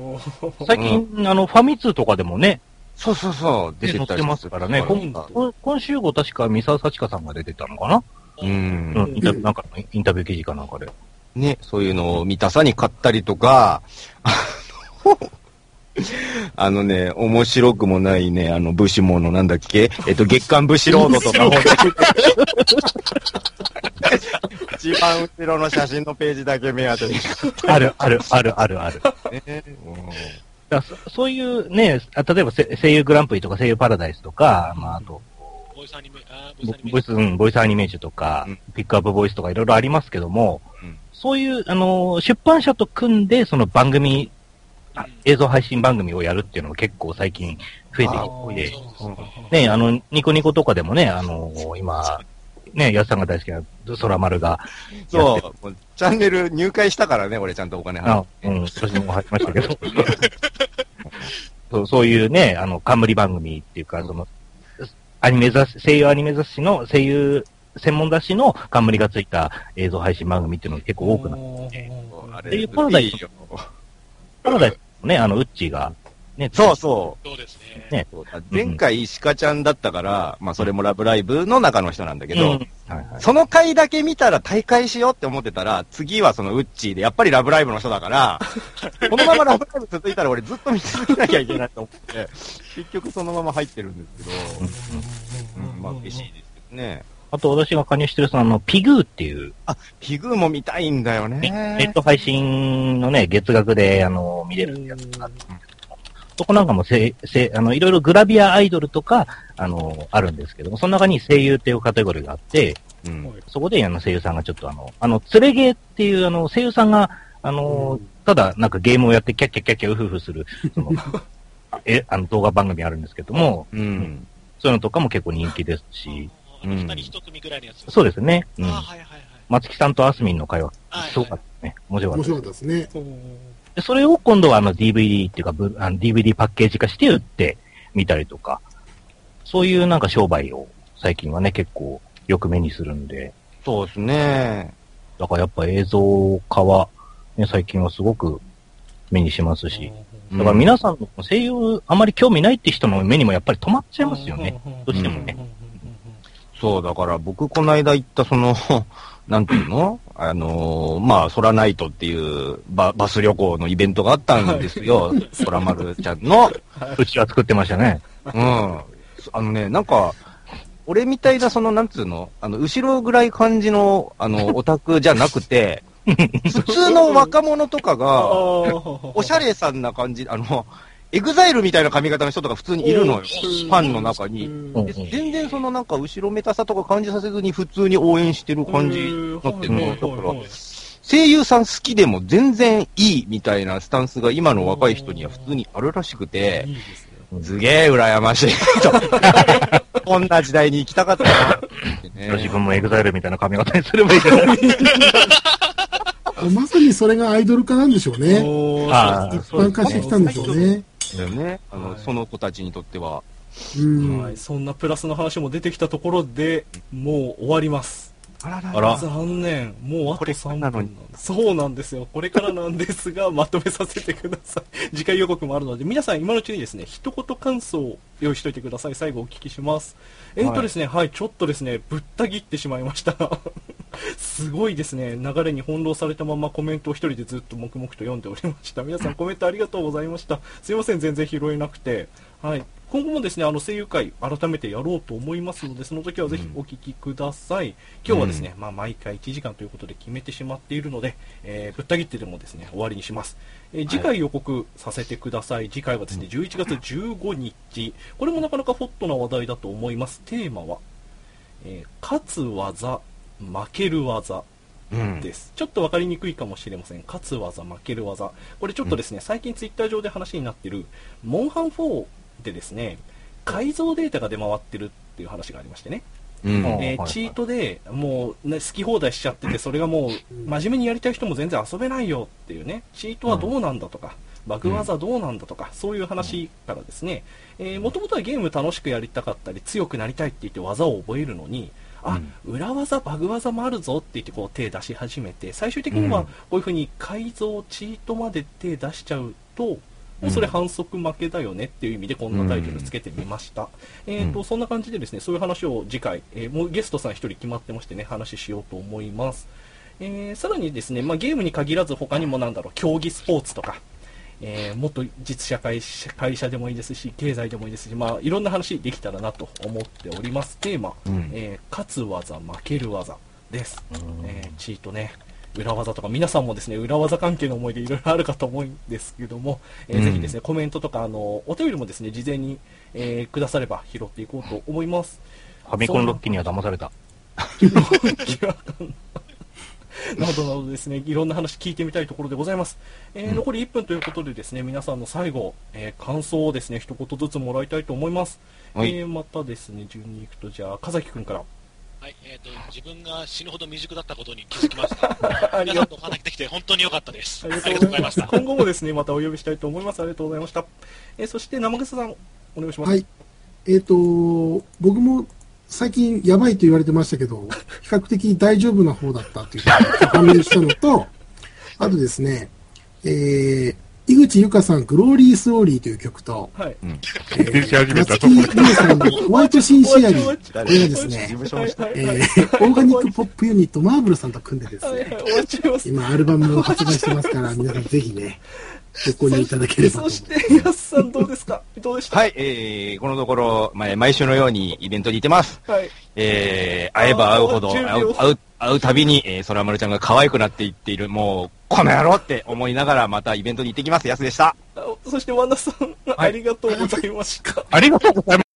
最近、あの、ファミ通とかでもね、そうそうそう、出てたりますからね。こ今今今週号確か三沢幸香さんが出てたのかな？ううんん。、インタビュー、なんかのインタビュー記事かなんかで。ね、そういうのを見たさに買ったりとか、あの、ね、面白くもないね、あの、武士ものなんだっけ？えっと、月刊武士ロードとかを 一番後ろの写真のページだけ目当てにある、ある、ある、ある、ある。ね。だそそういうね、あ例えばせ声優グランプリとか声優パラダイスとか、まあ、あと、ボイスアニメ、あーボイスアニメ。ボボイス、うん、ボイスアニメージュとか、うん。ピックアップボイスとかいろいろありますけども、うん。そういう、あの、出版社と組んで、その番組、あ映像配信番組をやるっていうのが結構最近増えてきてね、あの、ニコニコとかでもね、あの、今、ね、安さんが大好きな空丸が、そう、チャンネル入会したからね、俺ちゃんとお金払あっ、うん、私も入りましたけど。そうそういうね、あの、冠番組っていうか、その、アニメ雑誌、声優アニメ雑誌の声優専門雑誌の冠がついた映像配信番組っていうのが結構多くなって、あっていうパラダイス。パラダイスもね、あの、ウッチーが、ね、そうそう。そうですね。ねそうだ前回、鹿ちゃんだったから、まあ、それもラブライブの中の人なんだけど、うんはいはい。その回だけ見たら大会しようって思ってたら、次はそのウッチーで、やっぱりラブライブの人だから、このままラブライブ続いたら俺ずっと見続けなきゃいけないと思って、結局そのまま入ってるんですけど、うん、まあ嬉しいですけどね。あと私が加入してるその、あのピグーっていう、あ、ピグーも見たいんだよネね。ネット配信のね、月額で、あの、見れるやつがあってそこなんかもせ、せ、あの、いろいろグラビアアイドルとか、あの、あるんですけども、その中に声優っていうカテゴリーがあって、うん。そこであの声優さんがちょっとあの、あの、つれゲーっていうあの、声優さんが、あの、ただなんかゲームをやってキャッキャッキャッキャウフフする、その、え、あの動画番組あるんですけども、うん。そういうのとかも結構人気ですし、二人一組ぐらいのやつ。そうですね。うん。はいはいはい。松木さんとあすみんの会話、はいすごかったね。面白か面った。白かったですね。でそれを今度はあの DVD っていうか、ブあの DVD パッケージ化して売ってみたりとか、そういうなんか商売を最近はね、結構よく目にするんで、そうですね。だからやっぱ映像化は、ね、最近はすごく目にしますし、だから皆さんの声優あまり興味ないって人の目にもやっぱり止まっちゃいますよね。どうしてもね。そう、だから僕この間行ったその、なんていうの？あのーまあ、ソラナイトっていうババス旅行のイベントがあったんですよ。ソラマルちゃんの。うちは作ってましたね。うん。あのね、なんか、俺みたいな、その、なんつうの？あの、後ろ暗い感じの、あの、オタクじゃなくて、普通の若者とかが、おおしゃれさんな感じ、あの、エグザイルみたいな髪型の人とか普通にいるのよ。ファンの中に。全然そのなんか後ろめたさとか感じさせずに普通に応援してる感じになってるの。だから、声優さん好きでも全然いいみたいなスタンスが今の若い人には普通にあるらしくて、すげえ羨ましいと。こんな時代に行きたかったなね。自分もエグザイルみたいな髪型にすればいいじゃない まさにそれがアイドル化なんでしょうね。一般化してきたんでしょうね。だよね。あの、はいその子たちにとっては。うん。はい、そんなプラスの話も出てきたところで、もう終わります。あららあら残念。もうあとこれから3なのに分なんです。そうなんですよ。これからなんですが、まとめさせてください。次回予告もあるので、皆さん今のうちにですね、一言感想を用意しておいてください。最後お聞きします。えーとですね、はい、ちょっとですね、ぶった切ってしまいました。すごいですね、流れに翻弄されたままコメントを一人でずっと黙々と読んでおりました。皆さんコメントありがとうございました。すいません、全然拾えなくて。はい。今後もですね、あの声優会改めてやろうと思いますので、その時はぜひお聞きください。今日はですね、まあ毎回1時間ということで決めてしまっているので、えーぶった切ってでもですね、終わりにします。えー次回予告させてください。次回はですね、11月15日。これもなかなかホットな話題だと思います。テーマは、えー勝つ技、負ける技。うん。です。ちょっと分かりにくいかもしれません。勝つ技、負ける技。これちょっとですね、最近ツイッター上で話になってる、モンハン4でですね、改造データが出回ってるっていう話がありましてね。うん。うんえーはいチートでもう、ね、好き放題しちゃってて、それがもう、真面目にやりたい人も全然遊べないよっていうね、チートはどうなんだとか、バグ技どうなんだとか、そういう話からですね、えー、もともとはゲーム楽しくやりたかったり、強くなりたいって言って技を覚えるのに、あ、裏技、バグ技もあるぞって言ってこう手出し始めて、最終的にはうん。こういう風に改造、チートまで手出しちゃうと、もうそれ反則負けだよねっていう意味でこんなタイトルつけてみました。えっ、と、そんな感じでですね、そういう話を次回、えーもうゲストさん一人決まってましてね、話しようと思います。えーさらにですね、まあ、ゲームに限らず他にもなんだろう、競技スポーツとか、えーもっと実社会会社でもいいですし、経済でもいいですし、まあ、いろんな話できたらなと思っております。テーマ、うんえー勝つ技、負ける技です。えーチートね、裏技とか、皆さんもですね、裏技関係の思い出いろいろあるかと思うんですけども、えーうんぜひですね、コメントとか、あの、お便りもですね、事前に、えーくだされば拾っていこうと思います。ファミコンロッキーには騙された。などなどですね、いろんな話聞いてみたいところでございます。えー残り1分ということでですね、皆さんの最後、えー感想をですね、一言ずつもらいたいと思います。はいえーまたですね、順に行くと、じゃあ、かざきくんから。はい、えっ、と、自分が死ぬほど未熟だったことに気づきました。ありがとう皆さんとお話できて本当に良かったです。ありがとうございまし。たた。今後もですね、またお呼びしたいと思います。ありがとうございました。えーそして、生草さん、お願いします。はい。えっ、と、僕も最近やばいと言われてましたけど、比較的大丈夫な方だったということが判明したのと、あとですね、えー、井口ゆかさん、グローリースローリーという曲と、はい。え練習始めさんのホワイトシンシアリー、これがです事ね、えー、オーガニックポップユニットマーブルさんと組んでですね。今アルバムを発売してますから、皆さんぜひね、ご購入いただければそ。して、やすさんどうですか？どうでした？はい、えー、このところ、まあ毎週のようにイベントに行ってます。はい。えー、会えば会うほど、会う、会う、会うたびに、えー、空丸ちゃんが可愛くなっていっている、もう、この野郎って思いながら、またイベントに行ってきます。やすでした。あそして、ワナさん、ありがとうございました。ありがとうございます。